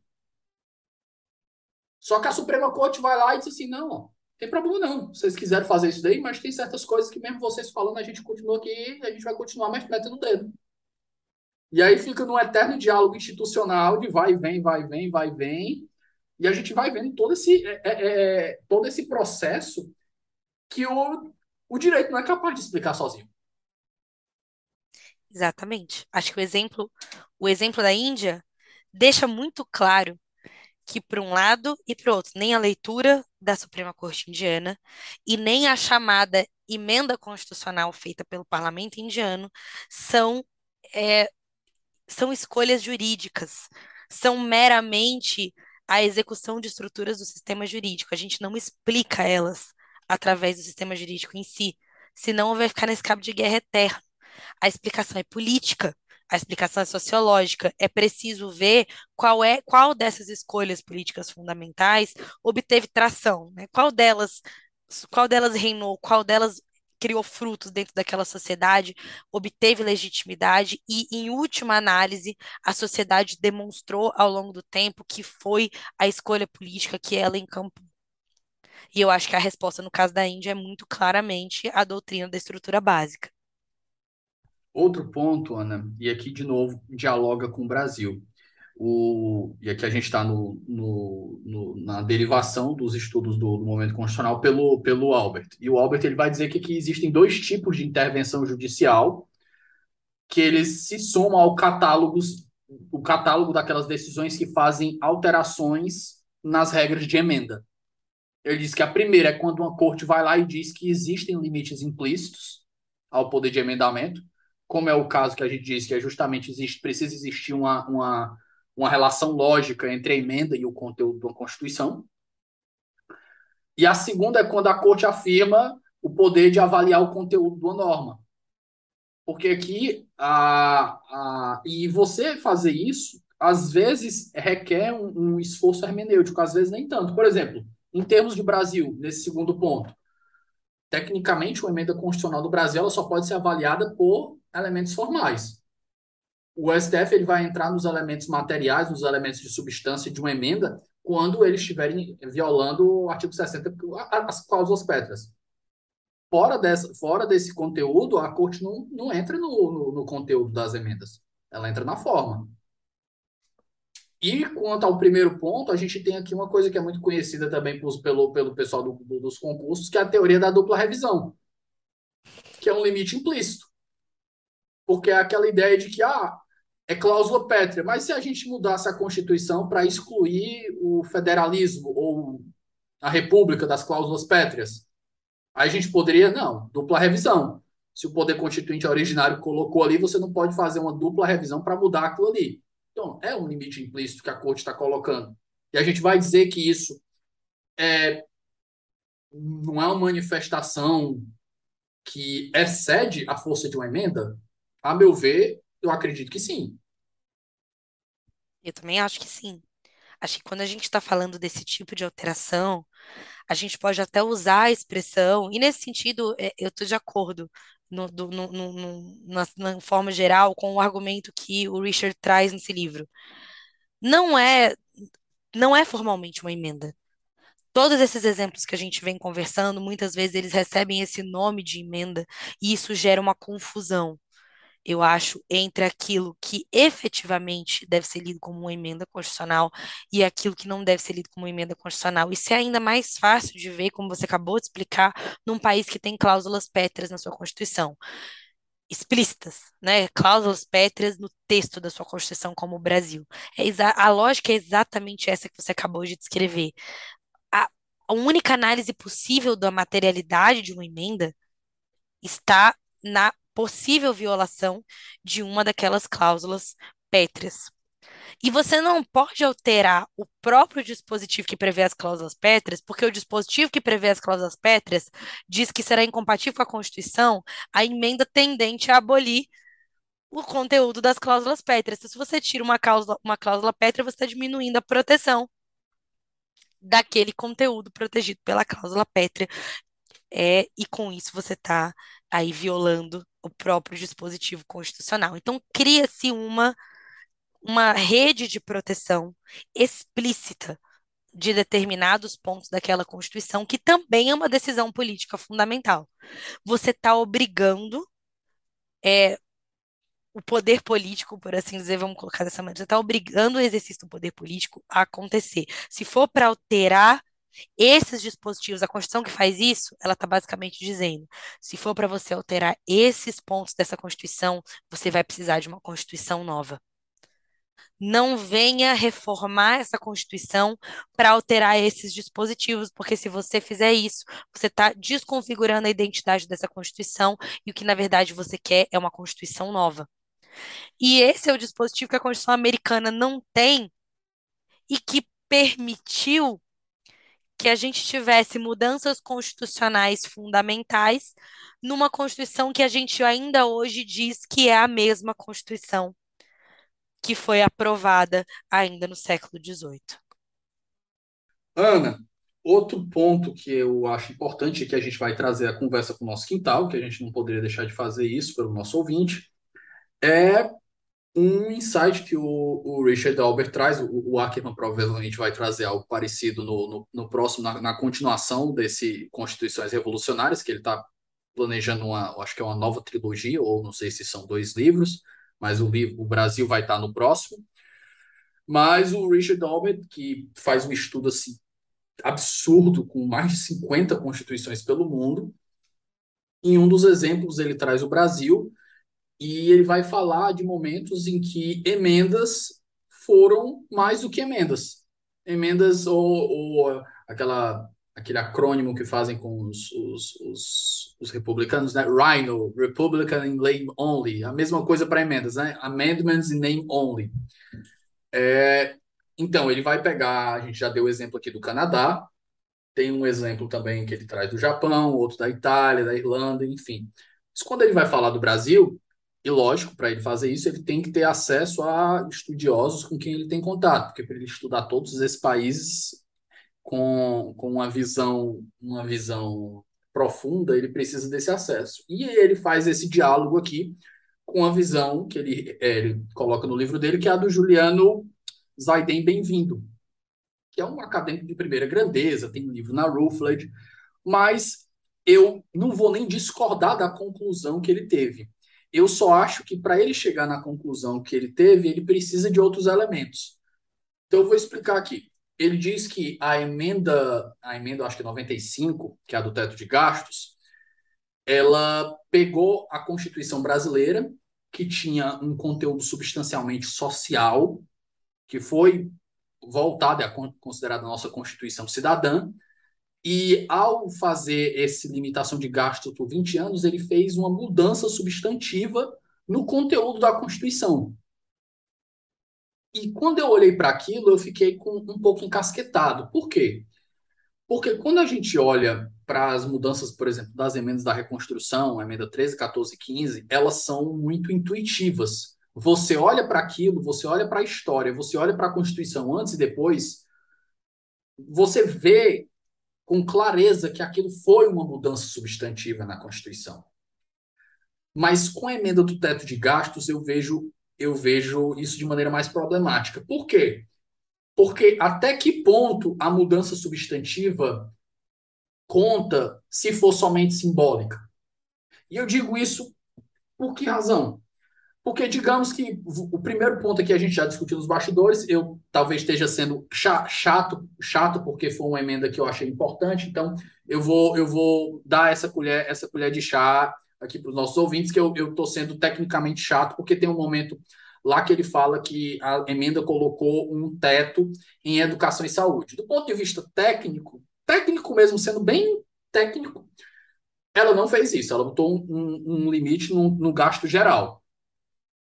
Só que a Suprema Corte vai lá e diz assim: não, tem problema não. Vocês quiserem fazer isso daí, mas tem certas coisas que, mesmo vocês falando, a gente continua aqui a gente vai continuar metendo o dedo. E aí fica num eterno diálogo institucional de vai e vem, vai e vem, vai e vem. E a gente vai vendo todo esse, é, é, todo esse processo que o, o direito não é capaz de explicar sozinho. Exatamente. Acho que o exemplo, o exemplo da Índia deixa muito claro que, para um lado e para o outro, nem a leitura da Suprema Corte Indiana e nem a chamada emenda constitucional feita pelo parlamento indiano são, é, são escolhas jurídicas, são meramente a execução de estruturas do sistema jurídico. A gente não explica elas através do sistema jurídico em si, senão vai ficar nesse cabo de guerra eterno. A explicação é política, a explicação é sociológica. É preciso ver qual é qual dessas escolhas políticas fundamentais obteve tração, né? Qual delas qual delas reinou, qual delas criou frutos dentro daquela sociedade, obteve legitimidade e, em última análise, a sociedade demonstrou ao longo do tempo que foi a escolha política que ela encampou. E eu acho que a resposta no caso da Índia é muito claramente a doutrina da estrutura básica. Outro ponto, Ana, e aqui de novo dialoga com o Brasil. O, e aqui a gente está no, no, no, na derivação dos estudos do, do, momento constitucional pelo, pelo Albert. E o Albert ele vai dizer que aqui existem dois tipos de intervenção judicial que eles se somam ao catálogo, o catálogo daquelas decisões que fazem alterações nas regras de emenda. Ele diz que a primeira é quando uma corte vai lá e diz que existem limites implícitos ao poder de emendamento, como é o caso que a gente disse, que é justamente existe, precisa existir uma, uma, uma relação lógica entre a emenda e o conteúdo da Constituição. E a segunda é quando a corte afirma o poder de avaliar o conteúdo de uma norma. Porque aqui, a, a, e você fazer isso, às vezes requer um, um esforço hermenêutico, às vezes nem tanto. Por exemplo, em termos de Brasil, nesse segundo ponto, tecnicamente, uma emenda constitucional do Brasil ela só pode ser avaliada por elementos formais. O STF ele vai entrar nos elementos materiais, nos elementos de substância de uma emenda, quando eles estiverem violando o artigo 60, as cláusulas pétreas. Fora, dessa, fora desse conteúdo, a corte não, não entra no, no, no conteúdo das emendas. Ela entra na forma. E quanto ao primeiro ponto, a gente tem aqui uma coisa que é muito conhecida também pelo, pelo pessoal do, do, dos concursos, que é a teoria da dupla revisão, que é um limite implícito. Porque é aquela ideia de que ah, é cláusula pétrea, mas se a gente mudasse a Constituição para excluir o federalismo ou a república das cláusulas pétreas, aí a gente poderia, não, dupla revisão. Se o poder constituinte originário colocou ali, você não pode fazer uma dupla revisão para mudar aquilo ali. Então, é um limite implícito que a corte está colocando. E a gente vai dizer que isso é, não é uma manifestação que excede a força de uma emenda? A meu ver, eu acredito que sim. Eu também acho que sim. Acho que quando a gente está falando desse tipo de alteração, a gente pode até usar a expressão, e nesse sentido, é, eu estou de acordo no, do, no, no, na, na, forma geral com o argumento que o Richard traz nesse livro. Não é, não é formalmente uma emenda. Todos esses exemplos que a gente vem conversando, muitas vezes eles recebem esse nome de emenda e isso gera uma confusão eu acho, entre aquilo que efetivamente deve ser lido como uma emenda constitucional e aquilo que não deve ser lido como uma emenda constitucional. Isso é ainda mais fácil de ver, como você acabou de explicar, num país que tem cláusulas pétreas na sua Constituição. Explícitas, né? Cláusulas pétreas no texto da sua Constituição, como o Brasil. É a lógica é exatamente essa que você acabou de descrever. A, a única análise possível da materialidade de uma emenda está na possível violação de uma daquelas cláusulas pétreas. E você não pode alterar o próprio dispositivo que prevê as cláusulas pétreas, porque o dispositivo que prevê as cláusulas pétreas diz que será incompatível com a Constituição a emenda tendente a abolir o conteúdo das cláusulas pétreas. Então, se você tira uma cláusula, uma cláusula pétrea, você está diminuindo a proteção daquele conteúdo protegido pela cláusula pétrea. É, e com isso você está aí violando o próprio dispositivo constitucional. Então, cria-se uma, uma rede de proteção explícita de determinados pontos daquela Constituição, que também é uma decisão política fundamental. Você está obrigando é, o poder político, por assim dizer, vamos colocar dessa maneira, você está obrigando o exercício do poder político a acontecer. Se for para alterar esses dispositivos, a Constituição que faz isso, ela está basicamente dizendo: se for para você alterar esses pontos dessa Constituição, você vai precisar de uma Constituição nova. não venha reformar essa Constituição para alterar esses dispositivos, porque se você fizer isso, você está desconfigurando a identidade dessa Constituição e o que na verdade você quer é uma Constituição nova. E esse é o dispositivo que a Constituição americana não tem e que permitiu que a gente tivesse mudanças constitucionais fundamentais numa Constituição que a gente ainda hoje diz que é a mesma Constituição que foi aprovada ainda no século XVIII. Ana, outro ponto que eu acho importante que a gente vai trazer a conversa com o nosso quintal, que a gente não poderia deixar de fazer isso pelo nosso ouvinte, é um insight que o, o Richard Albert traz, o, o Ackerman provavelmente vai trazer algo parecido no, no, no próximo, na, na, continuação desse Constituições Revolucionárias, que ele está planejando uma, acho que é uma nova trilogia, ou não sei se são dois livros, mas o livro, o Brasil vai estar tá no próximo. Mas o Richard Albert, que faz um estudo assim absurdo, com mais de 50 constituições pelo mundo, em um dos exemplos ele traz o Brasil, e ele vai falar de momentos em que emendas foram mais do que emendas. Emendas ou, ou aquela, aquele acrônimo que fazem com os, os, os, os republicanos, né? RINO, Republican in Name Only. A mesma coisa para emendas, né? Amendments in Name Only. É, então, ele vai pegar, a gente já deu o exemplo aqui do Canadá, tem um exemplo também que ele traz do Japão, outro da Itália, da Irlanda, enfim. Mas quando ele vai falar do Brasil, e lógico, para ele fazer isso, ele tem que ter acesso a estudiosos com quem ele tem contato, porque para ele estudar todos esses países com, com uma visão, uma visão profunda, ele precisa desse acesso. E ele faz esse diálogo aqui com a visão que ele, é, ele coloca no livro dele, que é a do Juliano Zaiden Bem-vindo, que é um acadêmico de primeira grandeza, tem um livro na Routledge, mas eu não vou nem discordar da conclusão que ele teve. Eu só acho que para ele chegar na conclusão que ele teve, ele precisa de outros elementos. Então eu vou explicar aqui. Ele diz que a emenda, a emenda acho que 95, que é a do teto de gastos, ela pegou a Constituição brasileira, que tinha um conteúdo substancialmente social, que foi voltada a considerada a nossa Constituição cidadã, e ao fazer essa limitação de gastos por 20 anos, ele fez uma mudança substantiva no conteúdo da Constituição. E quando eu olhei para aquilo, eu fiquei com um pouco encasquetado. Por quê? Porque quando a gente olha para as mudanças, por exemplo, das emendas da reconstrução, emenda 13, 14 e 15, elas são muito intuitivas. Você olha para aquilo, você olha para a história, você olha para a Constituição antes e depois, você vê com clareza que aquilo foi uma mudança substantiva na Constituição. Mas com a emenda do teto de gastos, eu vejo, eu vejo isso de maneira mais problemática. Por quê? Porque até que ponto a mudança substantiva conta se for somente simbólica? E eu digo isso por que razão? Porque, digamos que o primeiro ponto aqui a gente já discutiu nos bastidores, eu talvez esteja sendo chato, chato porque foi uma emenda que eu achei importante, então eu vou, eu vou dar essa colher, essa colher de chá aqui para os nossos ouvintes, que eu estou sendo tecnicamente chato, porque tem um momento lá que ele fala que a emenda colocou um teto em educação e saúde. Do ponto de vista técnico, técnico mesmo, sendo bem técnico, ela não fez isso, ela botou um, um limite no, no gasto geral.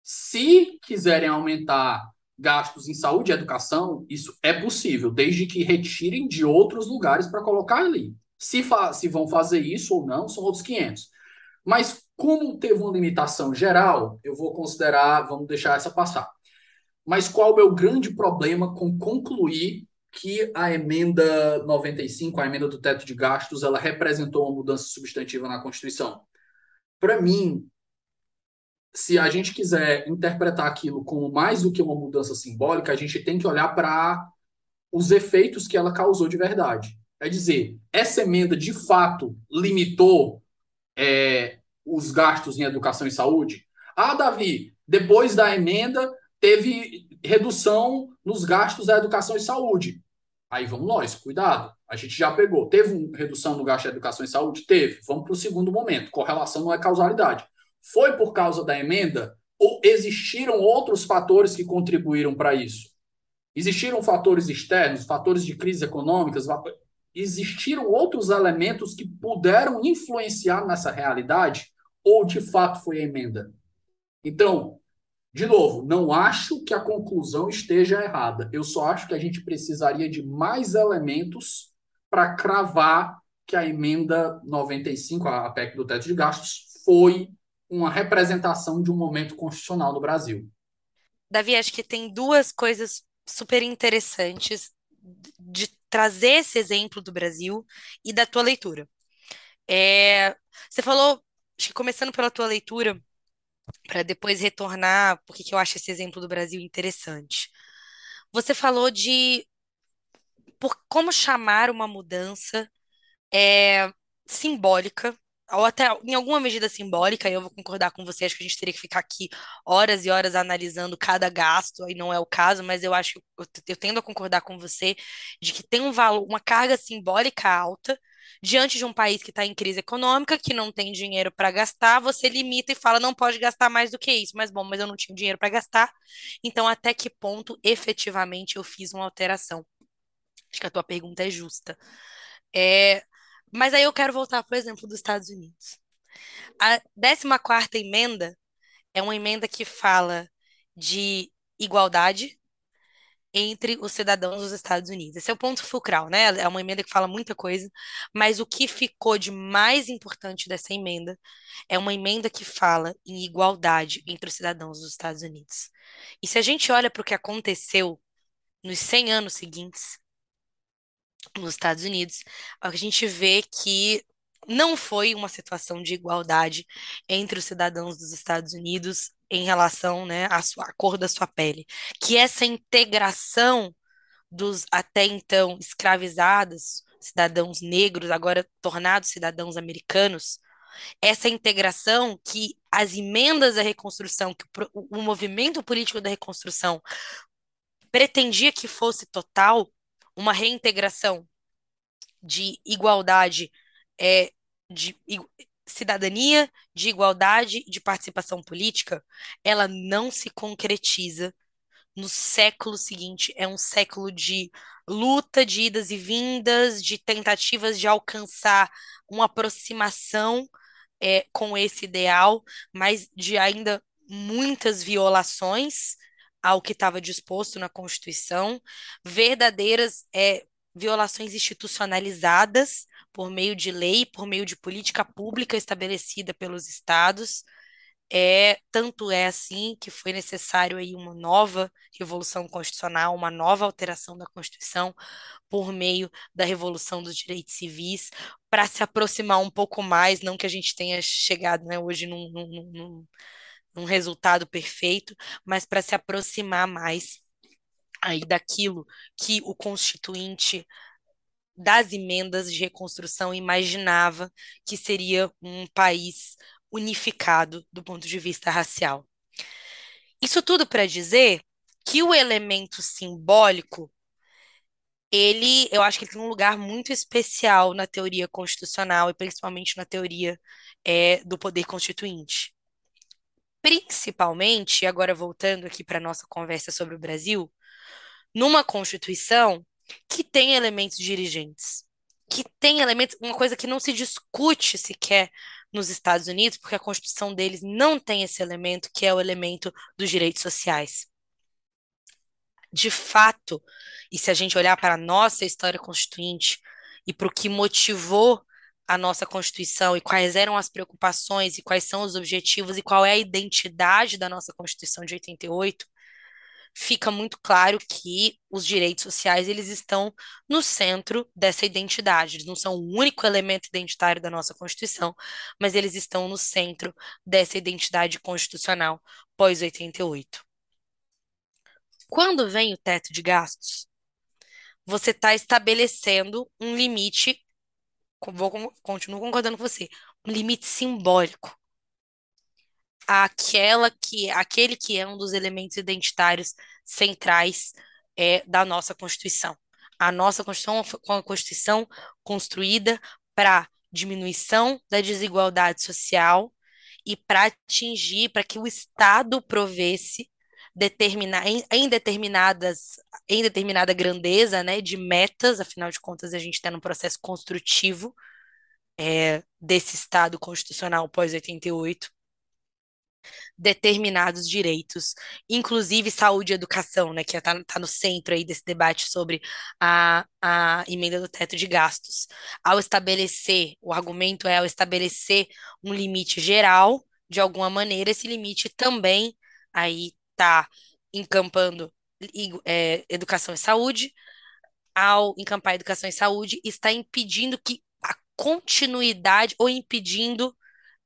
Se quiserem aumentar gastos em saúde e educação, isso é possível, desde que retirem de outros lugares para colocar ali. Se, se vão fazer isso ou não, são outros 500. Mas como teve uma limitação geral, eu vou considerar, vamos deixar essa passar. Mas qual é o meu grande problema com concluir que a emenda 95, a emenda do teto de gastos, ela representou uma mudança substantiva na Constituição? Para mim, se a gente quiser interpretar aquilo como mais do que uma mudança simbólica, a gente tem que olhar para os efeitos que ela causou de verdade. É dizer, essa emenda de fato limitou é, os gastos em educação e saúde? Ah, Davi, depois da emenda teve redução nos gastos da educação e saúde. Aí vamos nós, cuidado. A gente já pegou. Teve redução no gasto de educação e saúde? Teve. Vamos para o segundo momento. Correlação não é causalidade. Foi por causa da emenda? Ou existiram outros fatores que contribuíram para isso? Existiram fatores externos, fatores de crise econômicas, existiram outros elementos que puderam influenciar nessa realidade? Ou de fato foi a emenda? Então, de novo, não acho que a conclusão esteja errada. Eu só acho que a gente precisaria de mais elementos para cravar que a emenda 95, a PEC do teto de gastos, foi uma representação de um momento constitucional no Brasil. Davi, acho que tem duas coisas super interessantes de trazer esse exemplo do Brasil e da tua leitura. É, você falou, acho que começando pela tua leitura, para depois retornar, porque que eu acho esse exemplo do Brasil interessante. Você falou de por como chamar uma mudança é, simbólica, ou até em alguma medida simbólica, e eu vou concordar com você, acho que a gente teria que ficar aqui horas e horas analisando cada gasto, aí não é o caso, mas eu acho, eu, eu tendo a concordar com você de que tem um valor, uma carga simbólica alta, diante de um país que está em crise econômica, que não tem dinheiro para gastar, você limita e fala, não pode gastar mais do que isso. Mas bom, mas eu não tinha dinheiro para gastar, então até que ponto efetivamente eu fiz uma alteração? Acho que a tua pergunta é justa. É, mas aí eu quero voltar, por exemplo, dos Estados Unidos. A 14ª emenda é uma emenda que fala de igualdade entre os cidadãos dos Estados Unidos. Esse é o ponto fulcral, né? É uma emenda que fala muita coisa, mas o que ficou de mais importante dessa emenda é uma emenda que fala em igualdade entre os cidadãos dos Estados Unidos. E se a gente olha para o que aconteceu nos 100 anos seguintes, nos Estados Unidos, a gente vê que não foi uma situação de igualdade entre os cidadãos dos Estados Unidos em relação, né, à, sua, à cor da sua pele, que essa integração dos até então escravizados cidadãos negros, agora tornados cidadãos americanos, essa integração que as emendas da reconstrução, que o, o movimento político da reconstrução pretendia que fosse total, uma reintegração de igualdade, é, de cidadania, de igualdade, de participação política, ela não se concretiza no século seguinte. É um século de luta, de idas e vindas, de tentativas de alcançar uma aproximação é, com esse ideal, mas de ainda muitas violações ao que estava disposto na Constituição, verdadeiras é, violações institucionalizadas por meio de lei, por meio de política pública estabelecida pelos estados. É, tanto é assim que foi necessário aí uma nova revolução constitucional, uma nova alteração da Constituição por meio da revolução dos direitos civis, para se aproximar um pouco mais, não que a gente tenha chegado né, hoje num, num, num um resultado perfeito, mas para se aproximar mais aí daquilo que o constituinte das emendas de reconstrução imaginava que seria um país unificado do ponto de vista racial. Isso tudo para dizer que o elemento simbólico ele, eu acho que ele tem um lugar muito especial na teoria constitucional e principalmente na teoria é, do poder constituinte principalmente, agora voltando aqui para a nossa conversa sobre o Brasil, numa Constituição que tem elementos dirigentes, que tem elementos, uma coisa que não se discute sequer nos Estados Unidos, porque a Constituição deles não tem esse elemento, que é o elemento dos direitos sociais. De fato, e se a gente olhar para a nossa história constituinte e para o que motivou a nossa Constituição e quais eram as preocupações e quais são os objetivos e qual é a identidade da nossa Constituição de 88, fica muito claro que os direitos sociais eles estão no centro dessa identidade. Eles não são o único elemento identitário da nossa Constituição, mas eles estão no centro dessa identidade constitucional pós 88. Quando vem o teto de gastos, você está estabelecendo um limite vou, continuo concordando com você, um limite simbólico àquela que, aquele que é um dos elementos identitários centrais é, da nossa Constituição. A nossa Constituição foi uma Constituição construída para diminuição da desigualdade social e para atingir, para que o Estado provesse determinar em, em, determinadas em determinada grandeza, né, de metas, afinal de contas a gente está num processo construtivo é, desse Estado constitucional pós 88 determinados direitos, inclusive saúde e educação, né, que está tá no centro aí desse debate sobre a, a emenda do teto de gastos. Ao estabelecer, o argumento é ao estabelecer um limite geral, de alguma maneira, esse limite também aí está encampando é, educação e saúde, ao encampar educação e saúde, está impedindo que a continuidade ou impedindo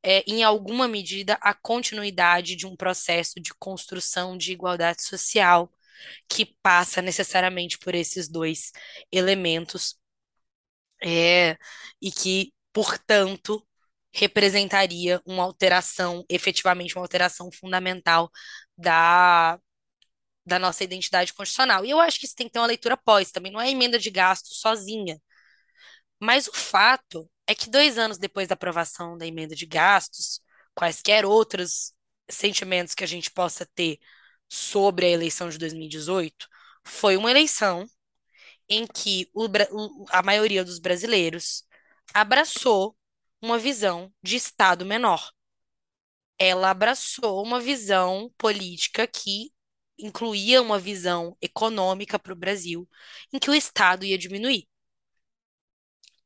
é, em alguma medida, a continuidade de um processo de construção de igualdade social que passa necessariamente por esses dois elementos. É, e que, portanto, representaria uma alteração, efetivamente uma alteração fundamental da, da nossa identidade constitucional. E eu acho que isso tem que ter uma leitura pós, também não é emenda de gasto sozinha. Mas o fato é que dois anos depois da aprovação da emenda de gastos, quaisquer outros sentimentos que a gente possa ter sobre a eleição de 2018, foi uma eleição em que o, a maioria dos brasileiros abraçou uma visão de Estado menor. Ela abraçou uma visão política que incluía uma visão econômica para o Brasil, em que o Estado ia diminuir.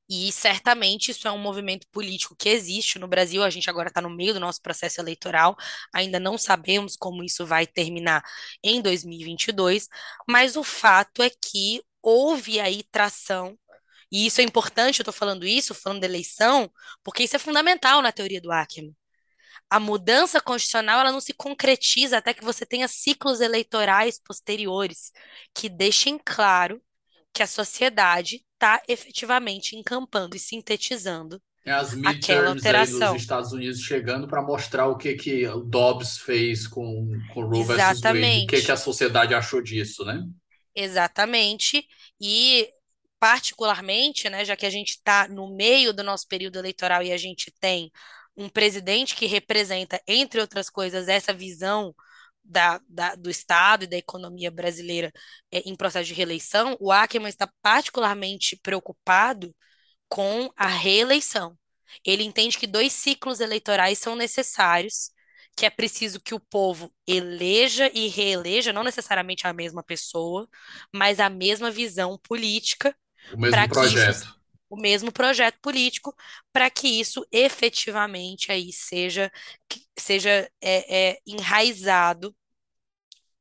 E certamente isso é um movimento político que existe no Brasil. A gente agora está no meio do nosso processo eleitoral, ainda não sabemos como isso vai terminar em 2022, mas o fato é que houve aí tração. E isso é importante, eu estou falando isso, falando da eleição, porque isso é fundamental na teoria do Ackermann. A mudança constitucional ela não se concretiza até que você tenha ciclos eleitorais posteriores que deixem claro que a sociedade está efetivamente encampando e sintetizando é as aquela alteração. dos Estados Unidos chegando para mostrar o que que o Dobbs fez com, com Roe versus Wade, o que que a sociedade achou disso, né? Exatamente. E particularmente, né, já que a gente está no meio do nosso período eleitoral e a gente tem um presidente que representa, entre outras coisas, essa visão da, da, do Estado e da economia brasileira é, em processo de reeleição, o Ackermann está particularmente preocupado com a reeleição. Ele entende que dois ciclos eleitorais são necessários, que é preciso que o povo eleja e reeleja, não necessariamente a mesma pessoa, mas a mesma visão política. O mesmo projeto. Isso, o mesmo projeto político, para que isso efetivamente aí seja, seja é, é, enraizado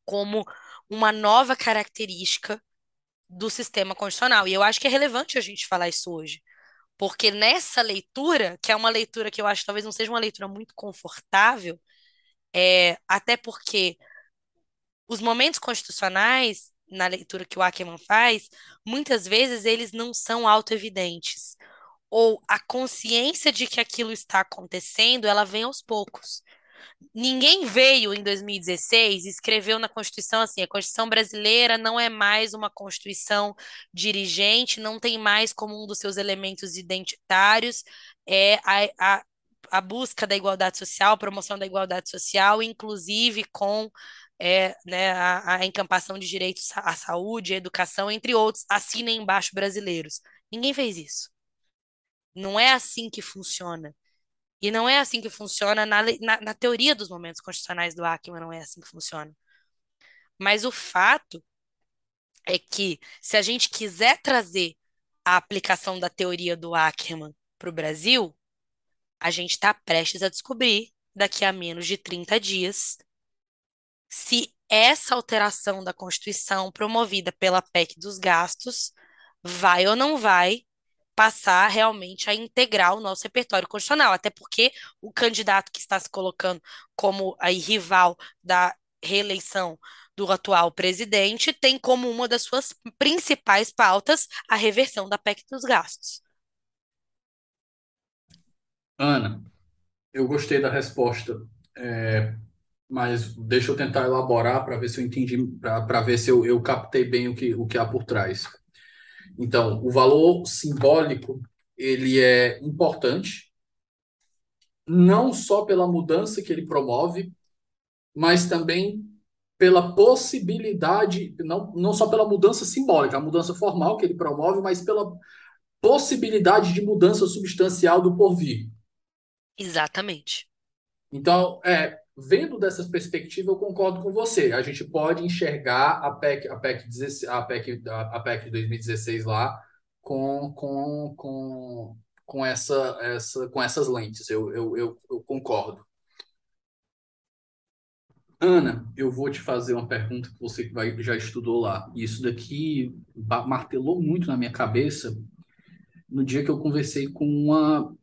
como uma nova característica do sistema constitucional. E eu acho que é relevante a gente falar isso hoje. Porque nessa leitura, que é uma leitura que eu acho que talvez não seja uma leitura muito confortável, é, até porque os momentos constitucionais, na leitura que o Ackerman faz, muitas vezes eles não são autoevidentes. Ou a consciência de que aquilo está acontecendo, ela vem aos poucos. Ninguém veio em 2016 e escreveu na Constituição assim: a Constituição brasileira não é mais uma Constituição dirigente, não tem mais como um dos seus elementos identitários é a, a, a busca da igualdade social, promoção da igualdade social, inclusive com é, né, a, a encampação de direitos à saúde, à educação, entre outros, assinem embaixo brasileiros. Ninguém fez isso. Não é assim que funciona. E não é assim que funciona na, na, na teoria dos momentos constitucionais do Ackermann, não é assim que funciona. Mas o fato é que, se a gente quiser trazer a aplicação da teoria do Ackermann para o Brasil, a gente está prestes a descobrir, daqui a menos de 30 dias, se essa alteração da Constituição promovida pela PEC dos gastos vai ou não vai passar realmente a integrar o nosso repertório constitucional, até porque o candidato que está se colocando como aí rival da reeleição do atual presidente tem como uma das suas principais pautas a reversão da PEC dos gastos. Ana, eu gostei da resposta, é, mas deixa eu tentar elaborar para ver se eu entendi, para ver se eu, eu captei bem o que, o que há por trás. Então, o valor simbólico ele é importante não só pela mudança que ele promove, mas também pela possibilidade, não, não só pela mudança simbólica, a mudança formal que ele promove, mas pela possibilidade de mudança substancial do porvir. Exatamente. Então, é, vendo dessa perspectiva, eu concordo com você. A gente pode enxergar a PEC, a PEC, 16, a PEC, a PEC de 2016 lá com, com, com, com, essa, essa, com essas lentes. Eu, eu, eu, eu concordo. Ana, eu vou te fazer uma pergunta que você vai, já estudou lá. Isso daqui martelou muito na minha cabeça no dia que eu conversei com uma,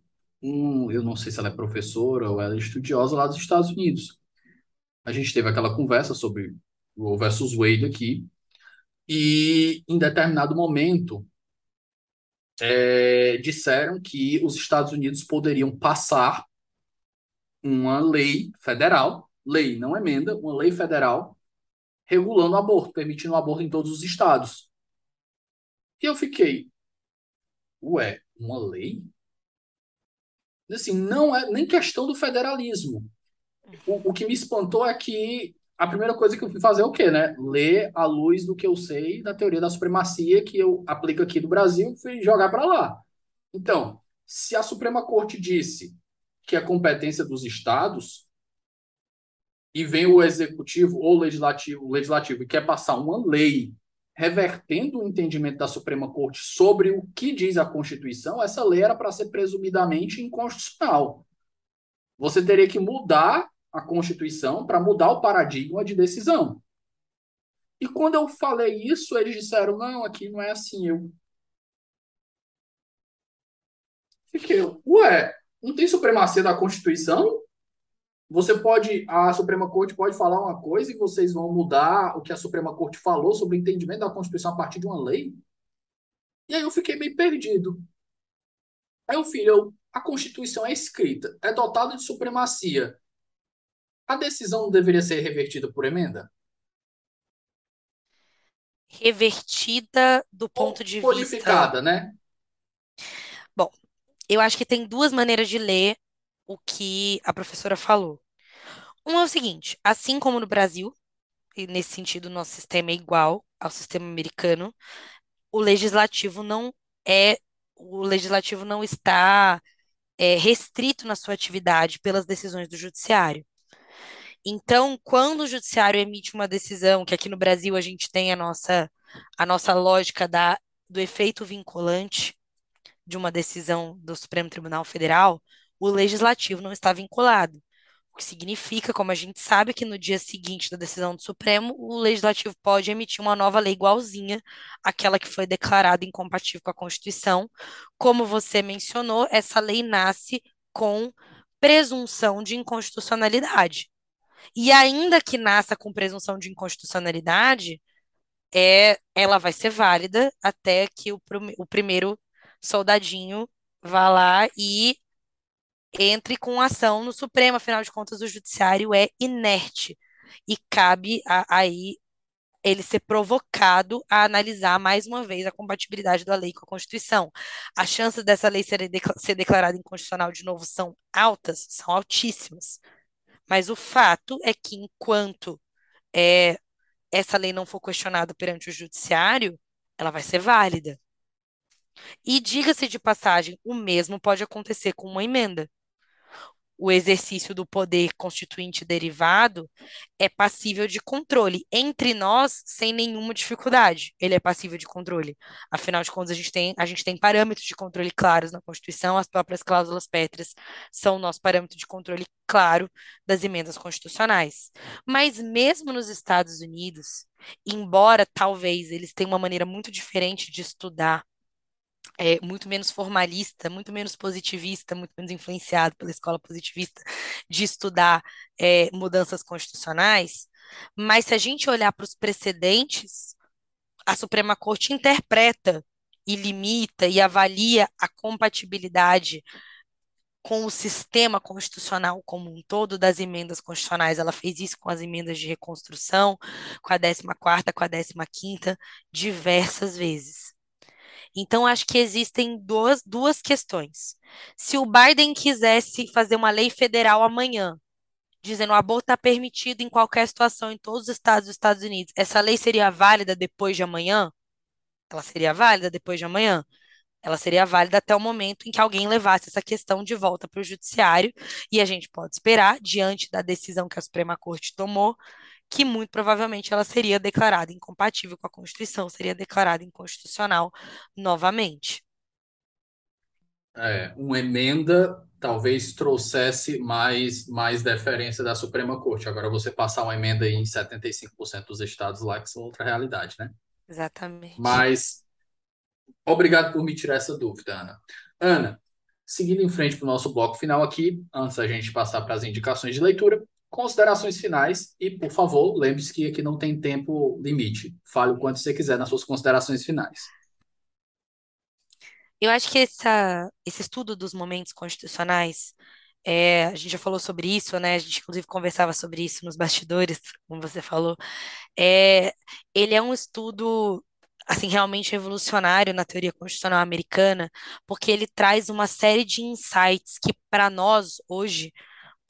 um, eu não sei se ela é professora ou ela é estudiosa lá dos Estados Unidos. A gente teve aquela conversa sobre o versus Wade aqui, e em determinado momento é, disseram que os Estados Unidos poderiam passar uma lei federal, lei, não emenda, uma lei federal regulando o aborto, permitindo o aborto em todos os estados. E eu fiquei, ué, uma lei? Assim, não é nem questão do federalismo. O, o que me espantou é que a primeira coisa que eu fui fazer é o quê, né? Ler à luz do que eu sei da teoria da supremacia que eu aplico aqui do Brasil, fui jogar para lá. Então, se a Suprema Corte disse que é competência dos estados e vem o executivo ou legislativo, o legislativo e quer passar uma lei revertendo o entendimento da Suprema Corte sobre o que diz a Constituição, essa lei era para ser presumidamente inconstitucional. Você teria que mudar a Constituição para mudar o paradigma de decisão. E quando eu falei isso, eles disseram: não, aqui não é assim. Eu fiquei, ué, não tem supremacia da Constituição? Você pode, a Suprema Corte pode falar uma coisa e vocês vão mudar o que a Suprema Corte falou sobre o entendimento da Constituição a partir de uma lei? E aí eu fiquei meio perdido. Aí o filho, a Constituição é escrita, é dotada de supremacia. A decisão deveria ser revertida por emenda? Revertida do ponto de vista. né? Bom, eu acho que tem duas maneiras de ler o que a professora falou. Um é o seguinte: assim como no Brasil, e nesse sentido o nosso sistema é igual ao sistema americano, o legislativo não é, o legislativo não está é, restrito na sua atividade pelas decisões do judiciário. Então, quando o judiciário emite uma decisão, que aqui no Brasil a gente tem a nossa, a nossa lógica da, do efeito vinculante de uma decisão do Supremo Tribunal Federal, o legislativo não está vinculado. O que significa, como a gente sabe, que no dia seguinte da decisão do Supremo, o legislativo pode emitir uma nova lei igualzinha àquela que foi declarada incompatível com a Constituição. Como você mencionou, essa lei nasce com presunção de inconstitucionalidade. E ainda que nasça com presunção de inconstitucionalidade, é, ela vai ser válida até que o, o primeiro soldadinho vá lá e entre com ação no Supremo, afinal de contas, o judiciário é inerte e cabe aí ele ser provocado a analisar mais uma vez a compatibilidade da lei com a Constituição. As chances dessa lei ser, ser declarada inconstitucional de novo são altas, são altíssimas. Mas o fato é que enquanto é, essa lei não for questionada perante o judiciário, ela vai ser válida. E diga-se de passagem, o mesmo pode acontecer com uma emenda o exercício do poder constituinte derivado é passível de controle entre nós sem nenhuma dificuldade. Ele é passível de controle. Afinal de contas, a gente tem, a gente tem parâmetros de controle claros na Constituição, as próprias cláusulas pétreas são o nosso parâmetro de controle claro das emendas constitucionais. Mas mesmo nos Estados Unidos, embora talvez eles tenham uma maneira muito diferente de estudar é, muito menos formalista, muito menos positivista, muito menos influenciado pela escola positivista de estudar é, mudanças constitucionais. Mas se a gente olhar para os precedentes, a Suprema Corte interpreta e limita e avalia a compatibilidade com o sistema constitucional como um todo das emendas constitucionais. Ela fez isso com as emendas de reconstrução, com a 14ª, com a 15ª, diversas vezes. Então, acho que existem duas, duas questões. Se o Biden quisesse fazer uma lei federal amanhã, dizendo o aborto está permitido em qualquer situação em todos os estados dos Estados Unidos, essa lei seria válida depois de amanhã? Ela seria válida depois de amanhã? Ela seria válida até o momento em que alguém levasse essa questão de volta para o judiciário, e a gente pode esperar, diante da decisão que a Suprema Corte tomou, que muito provavelmente ela seria declarada incompatível com a Constituição, seria declarada inconstitucional novamente. É, uma emenda talvez trouxesse mais, mais deferência da Suprema Corte. Agora, você passar uma emenda em 75% dos estados lá, que são outra realidade, né? Exatamente. Mas, obrigado por me tirar essa dúvida, Ana. Ana, seguindo em frente para o nosso bloco final aqui, antes da gente passar para as indicações de leitura, considerações finais e, por favor, lembre-se que aqui não tem tempo limite. Fale o quanto você quiser nas suas considerações finais. Eu acho que essa, esse estudo dos momentos constitucionais, é, a gente já falou sobre isso, né? A gente inclusive conversava sobre isso nos bastidores, como você falou. É, ele é um estudo assim realmente revolucionário na teoria constitucional americana, porque ele traz uma série de insights que para nós hoje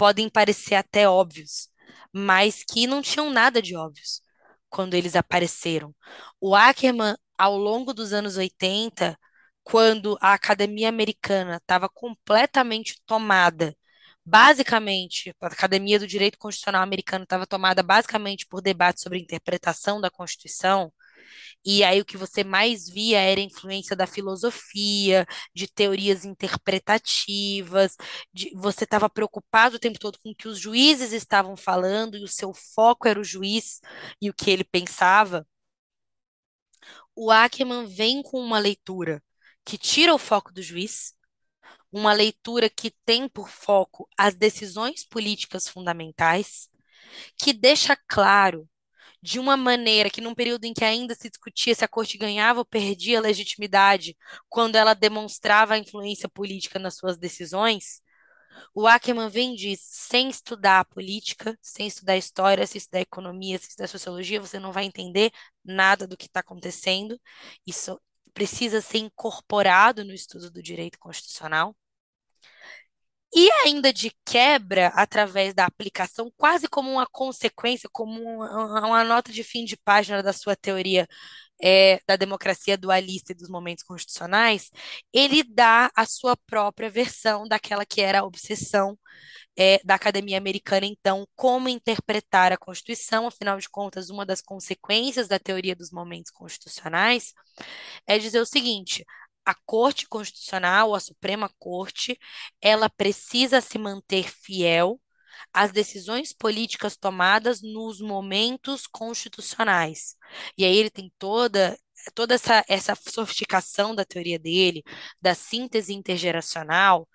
podem parecer até óbvios, mas que não tinham nada de óbvios quando eles apareceram. O Ackerman, ao longo dos anos 80, quando a academia americana estava completamente tomada, basicamente, a academia do direito constitucional americano estava tomada basicamente por debates sobre interpretação da Constituição, e aí o que você mais via era a influência da filosofia, de teorias interpretativas, de, você estava preocupado o tempo todo com o que os juízes estavam falando, e o seu foco era o juiz e o que ele pensava. O Ackerman vem com uma leitura que tira o foco do juiz, uma leitura que tem por foco as decisões políticas fundamentais, que deixa claro de uma maneira que, num período em que ainda se discutia se a corte ganhava ou perdia legitimidade quando ela demonstrava a influência política nas suas decisões, o Ackerman vem e diz: sem estudar a política, sem estudar a história, sem estudar a economia, sem estudar a sociologia, você não vai entender nada do que está acontecendo. Isso precisa ser incorporado no estudo do direito constitucional. E ainda de quebra, através da aplicação, quase como uma consequência, como uma, uma nota de fim de página da sua teoria é, da democracia dualista e dos momentos constitucionais, ele dá a sua própria versão daquela que era a obsessão é, da academia americana, então, como interpretar a Constituição, afinal de contas, uma das consequências da teoria dos momentos constitucionais é dizer o seguinte: a Corte Constitucional, a Suprema Corte, ela precisa se manter fiel às decisões políticas tomadas nos momentos constitucionais. E aí ele tem toda toda essa, essa sofisticação da teoria dele, da síntese intergeracional,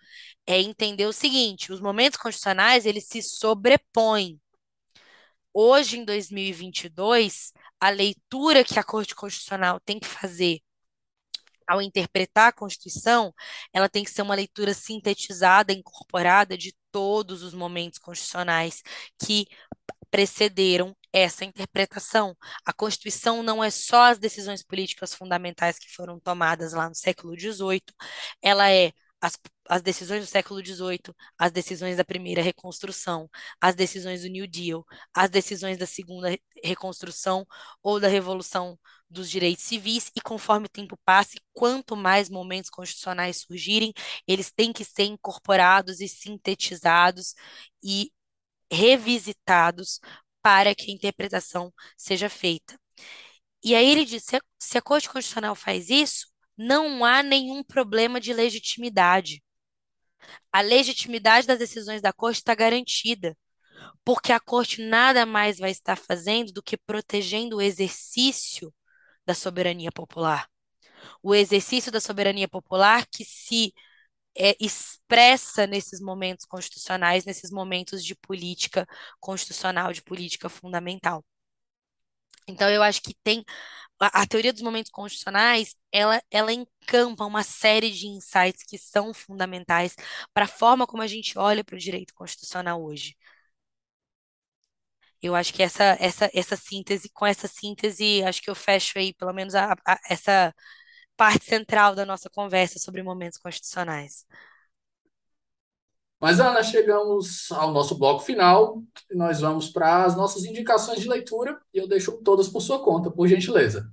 é entender o seguinte: os momentos constitucionais eles se sobrepõem. Hoje, em 2022, a leitura que a Corte Constitucional tem que fazer ao interpretar a Constituição, ela tem que ser uma leitura sintetizada, incorporada de todos os momentos constitucionais que precederam essa interpretação. A Constituição não é só as decisões políticas fundamentais que foram tomadas lá no século XVIII, ela é as, as decisões do século XVIII, as decisões da primeira reconstrução, as decisões do New Deal, as decisões da segunda reconstrução ou da Revolução dos Direitos Civis, e conforme o tempo passe, quanto mais momentos constitucionais surgirem, eles têm que ser incorporados e sintetizados e revisitados para que a interpretação seja feita. E aí ele diz: se a, se a Corte Constitucional faz isso, não há nenhum problema de legitimidade. A legitimidade das decisões da Corte está garantida, porque a Corte nada mais vai estar fazendo do que protegendo o exercício da soberania popular. O exercício da soberania popular que se é, expressa nesses momentos constitucionais, nesses momentos de política constitucional, de política fundamental. Então, eu acho que tem a, a, teoria dos momentos constitucionais, ela, ela encampa uma série de insights que são fundamentais para a forma como a gente olha para o direito constitucional hoje. Eu acho que essa, essa, essa síntese, com essa síntese, acho que eu fecho aí, pelo menos, a, a, essa parte central da nossa conversa sobre momentos constitucionais. Mas, Ana, chegamos ao nosso bloco final e nós vamos para as nossas indicações de leitura e eu deixo todas por sua conta, por gentileza.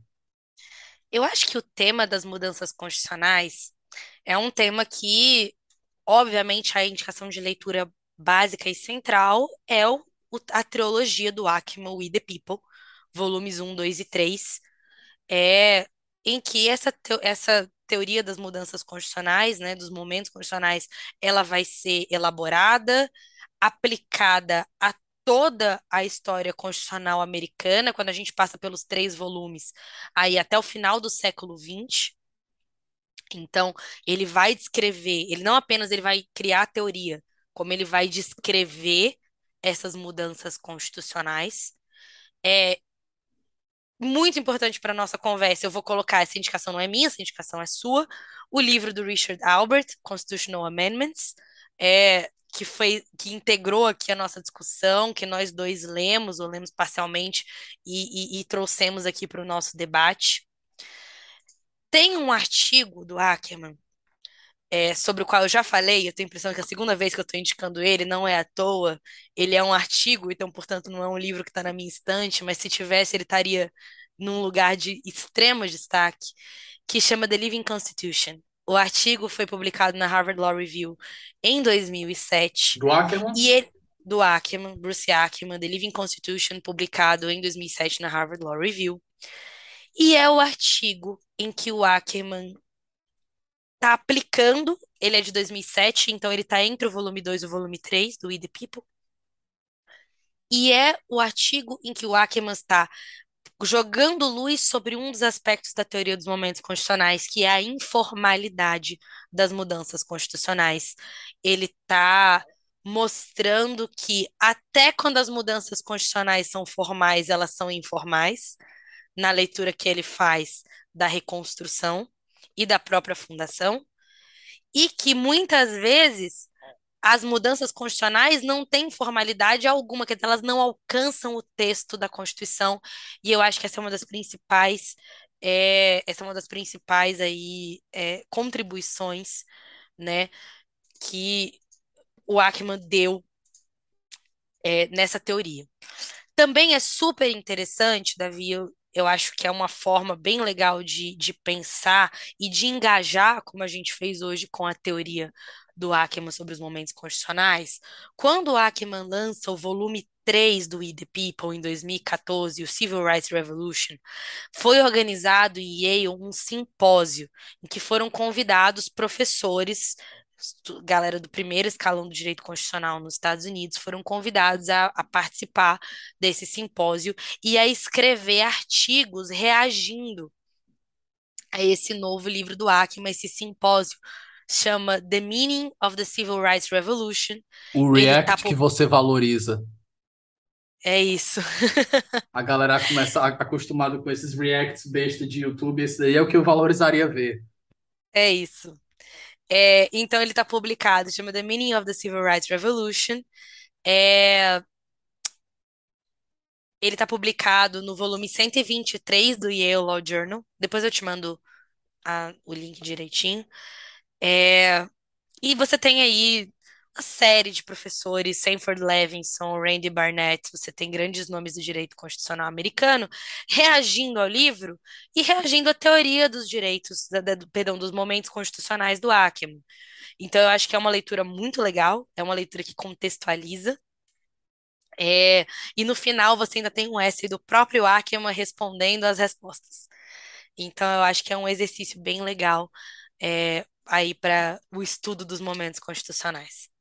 Eu acho que o tema das mudanças constitucionais é um tema que, obviamente, a indicação de leitura básica e central é o, a trilogia do Ackman, We the People, volumes 1, 2 e 3, é, em que essa, essa teoria das mudanças constitucionais, né, dos momentos constitucionais, ela vai ser elaborada, aplicada a toda a história constitucional americana, quando a gente passa pelos três volumes, aí até o final do século XX. Então, ele vai descrever, ele não apenas ele vai criar a teoria, como ele vai descrever essas mudanças constitucionais. É, muito importante para a nossa conversa, eu vou colocar, essa indicação não é minha, essa indicação é sua, o livro do Richard Albert, Constitutional Amendments, é, que foi que integrou aqui a nossa discussão, que nós dois lemos, ou lemos parcialmente, e, e, e trouxemos aqui para o nosso debate. Tem um artigo do Ackerman é, sobre o qual eu já falei, eu tenho a impressão que a segunda vez que eu estou indicando ele não é à toa. Ele é um artigo, então, portanto, não é um livro que está na minha estante, mas se tivesse, ele estaria num lugar de extremo destaque, que chama The Living Constitution. O artigo foi publicado na Harvard Law Review em 2007. Do Ackerman? E ele, do Ackerman, Bruce Ackerman, The Living Constitution, publicado em 2007 na Harvard Law Review. E é o artigo em que o Ackerman está aplicando, ele é de 2007, então ele está entre o volume 2 e o volume 3 do We the People. E é o artigo em que o Ackerman está jogando luz sobre um dos aspectos da teoria dos momentos constitucionais, que é a informalidade das mudanças constitucionais. Ele está mostrando que até quando as mudanças constitucionais são formais, elas são informais, na leitura que ele faz da reconstrução e da própria fundação, e que muitas vezes as mudanças constitucionais não têm formalidade alguma, que elas não alcançam o texto da Constituição, e eu acho que essa é uma das principais, é, essa é uma das principais aí, é, contribuições, né, que o Ackman deu é, nessa teoria. Também é super interessante, Davi, eu, eu acho que é uma forma bem legal de, de pensar e de engajar, como a gente fez hoje com a teoria do Ackerman sobre os momentos constitucionais. Quando o Ackerman lança o volume 3 do We the People, em 2014, o Civil Rights Revolution, foi organizado em Yale um simpósio em que foram convidados professores galera do primeiro escalão do direito constitucional nos Estados Unidos foram convidados a, a, participar desse simpósio e a escrever artigos reagindo a esse novo livro do Ackman, esse simpósio chama The Meaning of the Civil Rights Revolution. O react tá... que você valoriza. É isso. a galera começa acostumado com esses reacts besta de YouTube, esse daí é o que eu valorizaria ver. É isso. É, então ele está publicado, chama The Meaning of the Civil Rights Revolution. É, ele está publicado no volume 123 do Yale Law Journal. Depois eu te mando a, o link direitinho. É, e você tem aí série de professores, Sanford Levinson, Randy Barnett, você tem grandes nomes do direito constitucional americano, reagindo ao livro e reagindo à teoria dos direitos, da, da, perdão, dos momentos constitucionais do Ackman. Então, eu acho que é uma leitura muito legal, é uma leitura que contextualiza. É, e no final você ainda tem um essay do próprio Ackman respondendo as respostas. Então, eu acho que é um exercício bem legal é, aí para o estudo dos momentos constitucionais.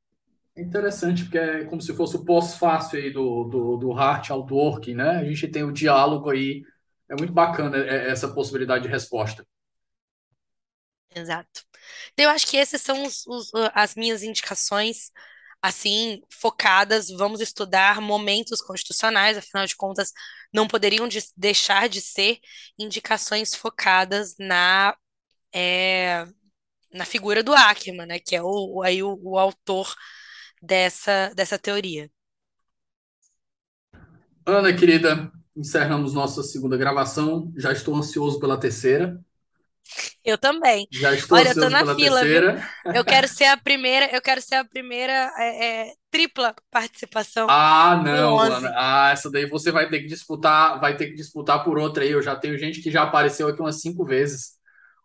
Interessante, porque é como se fosse o pós-fácil aí do, do, do Hart Outworking, né? A gente tem o diálogo aí, é muito bacana é, essa possibilidade de resposta. Exato. Então, eu acho que essas são os, os, as minhas indicações, assim, focadas. Vamos estudar momentos constitucionais, afinal de contas, não poderiam de, deixar de ser indicações focadas na, é, na figura do Ackerman, né? Que é o, aí o, o autor dessa, dessa teoria. Ana, querida, encerramos nossa segunda gravação. Já estou ansioso pela terceira. Eu também. Já estou Olha, eu tô ansioso na fila. Eu quero ser a primeira, eu quero ser a primeira é, é, tripla participação Ah, não, mano. 11. Ah, essa daí você vai ter que disputar, vai ter que disputar por outra aí. Eu já tenho gente que já apareceu aqui umas cinco vezes.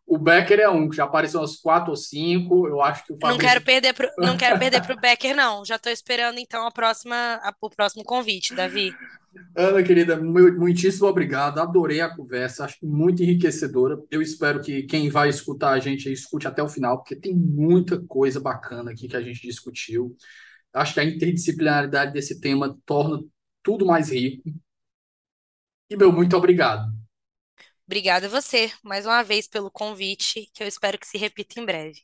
O Becker é um, que já apareceu umas quatro ou cinco. Eu acho que o Não quero perder pro, não quero perder pro Becker, não. Já tô esperando então a próxima, a- o próximo convite, Davi. Ana, querida, mu- muitíssimo obrigado. Adorei a conversa, acho muito enriquecedora. Eu espero que quem vai escutar a gente escute até o final, porque tem muita coisa bacana aqui que a gente discutiu. Acho que a interdisciplinaridade desse tema torna tudo mais rico. E, meu, muito obrigado. Obrigada a você, mais uma vez, pelo convite, que eu espero que se repita em breve.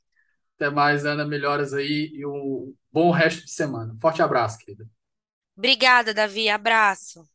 Até mais, Ana. Melhoras aí e um bom resto de semana. Forte abraço, querida. Obrigada, Davi. Abraço.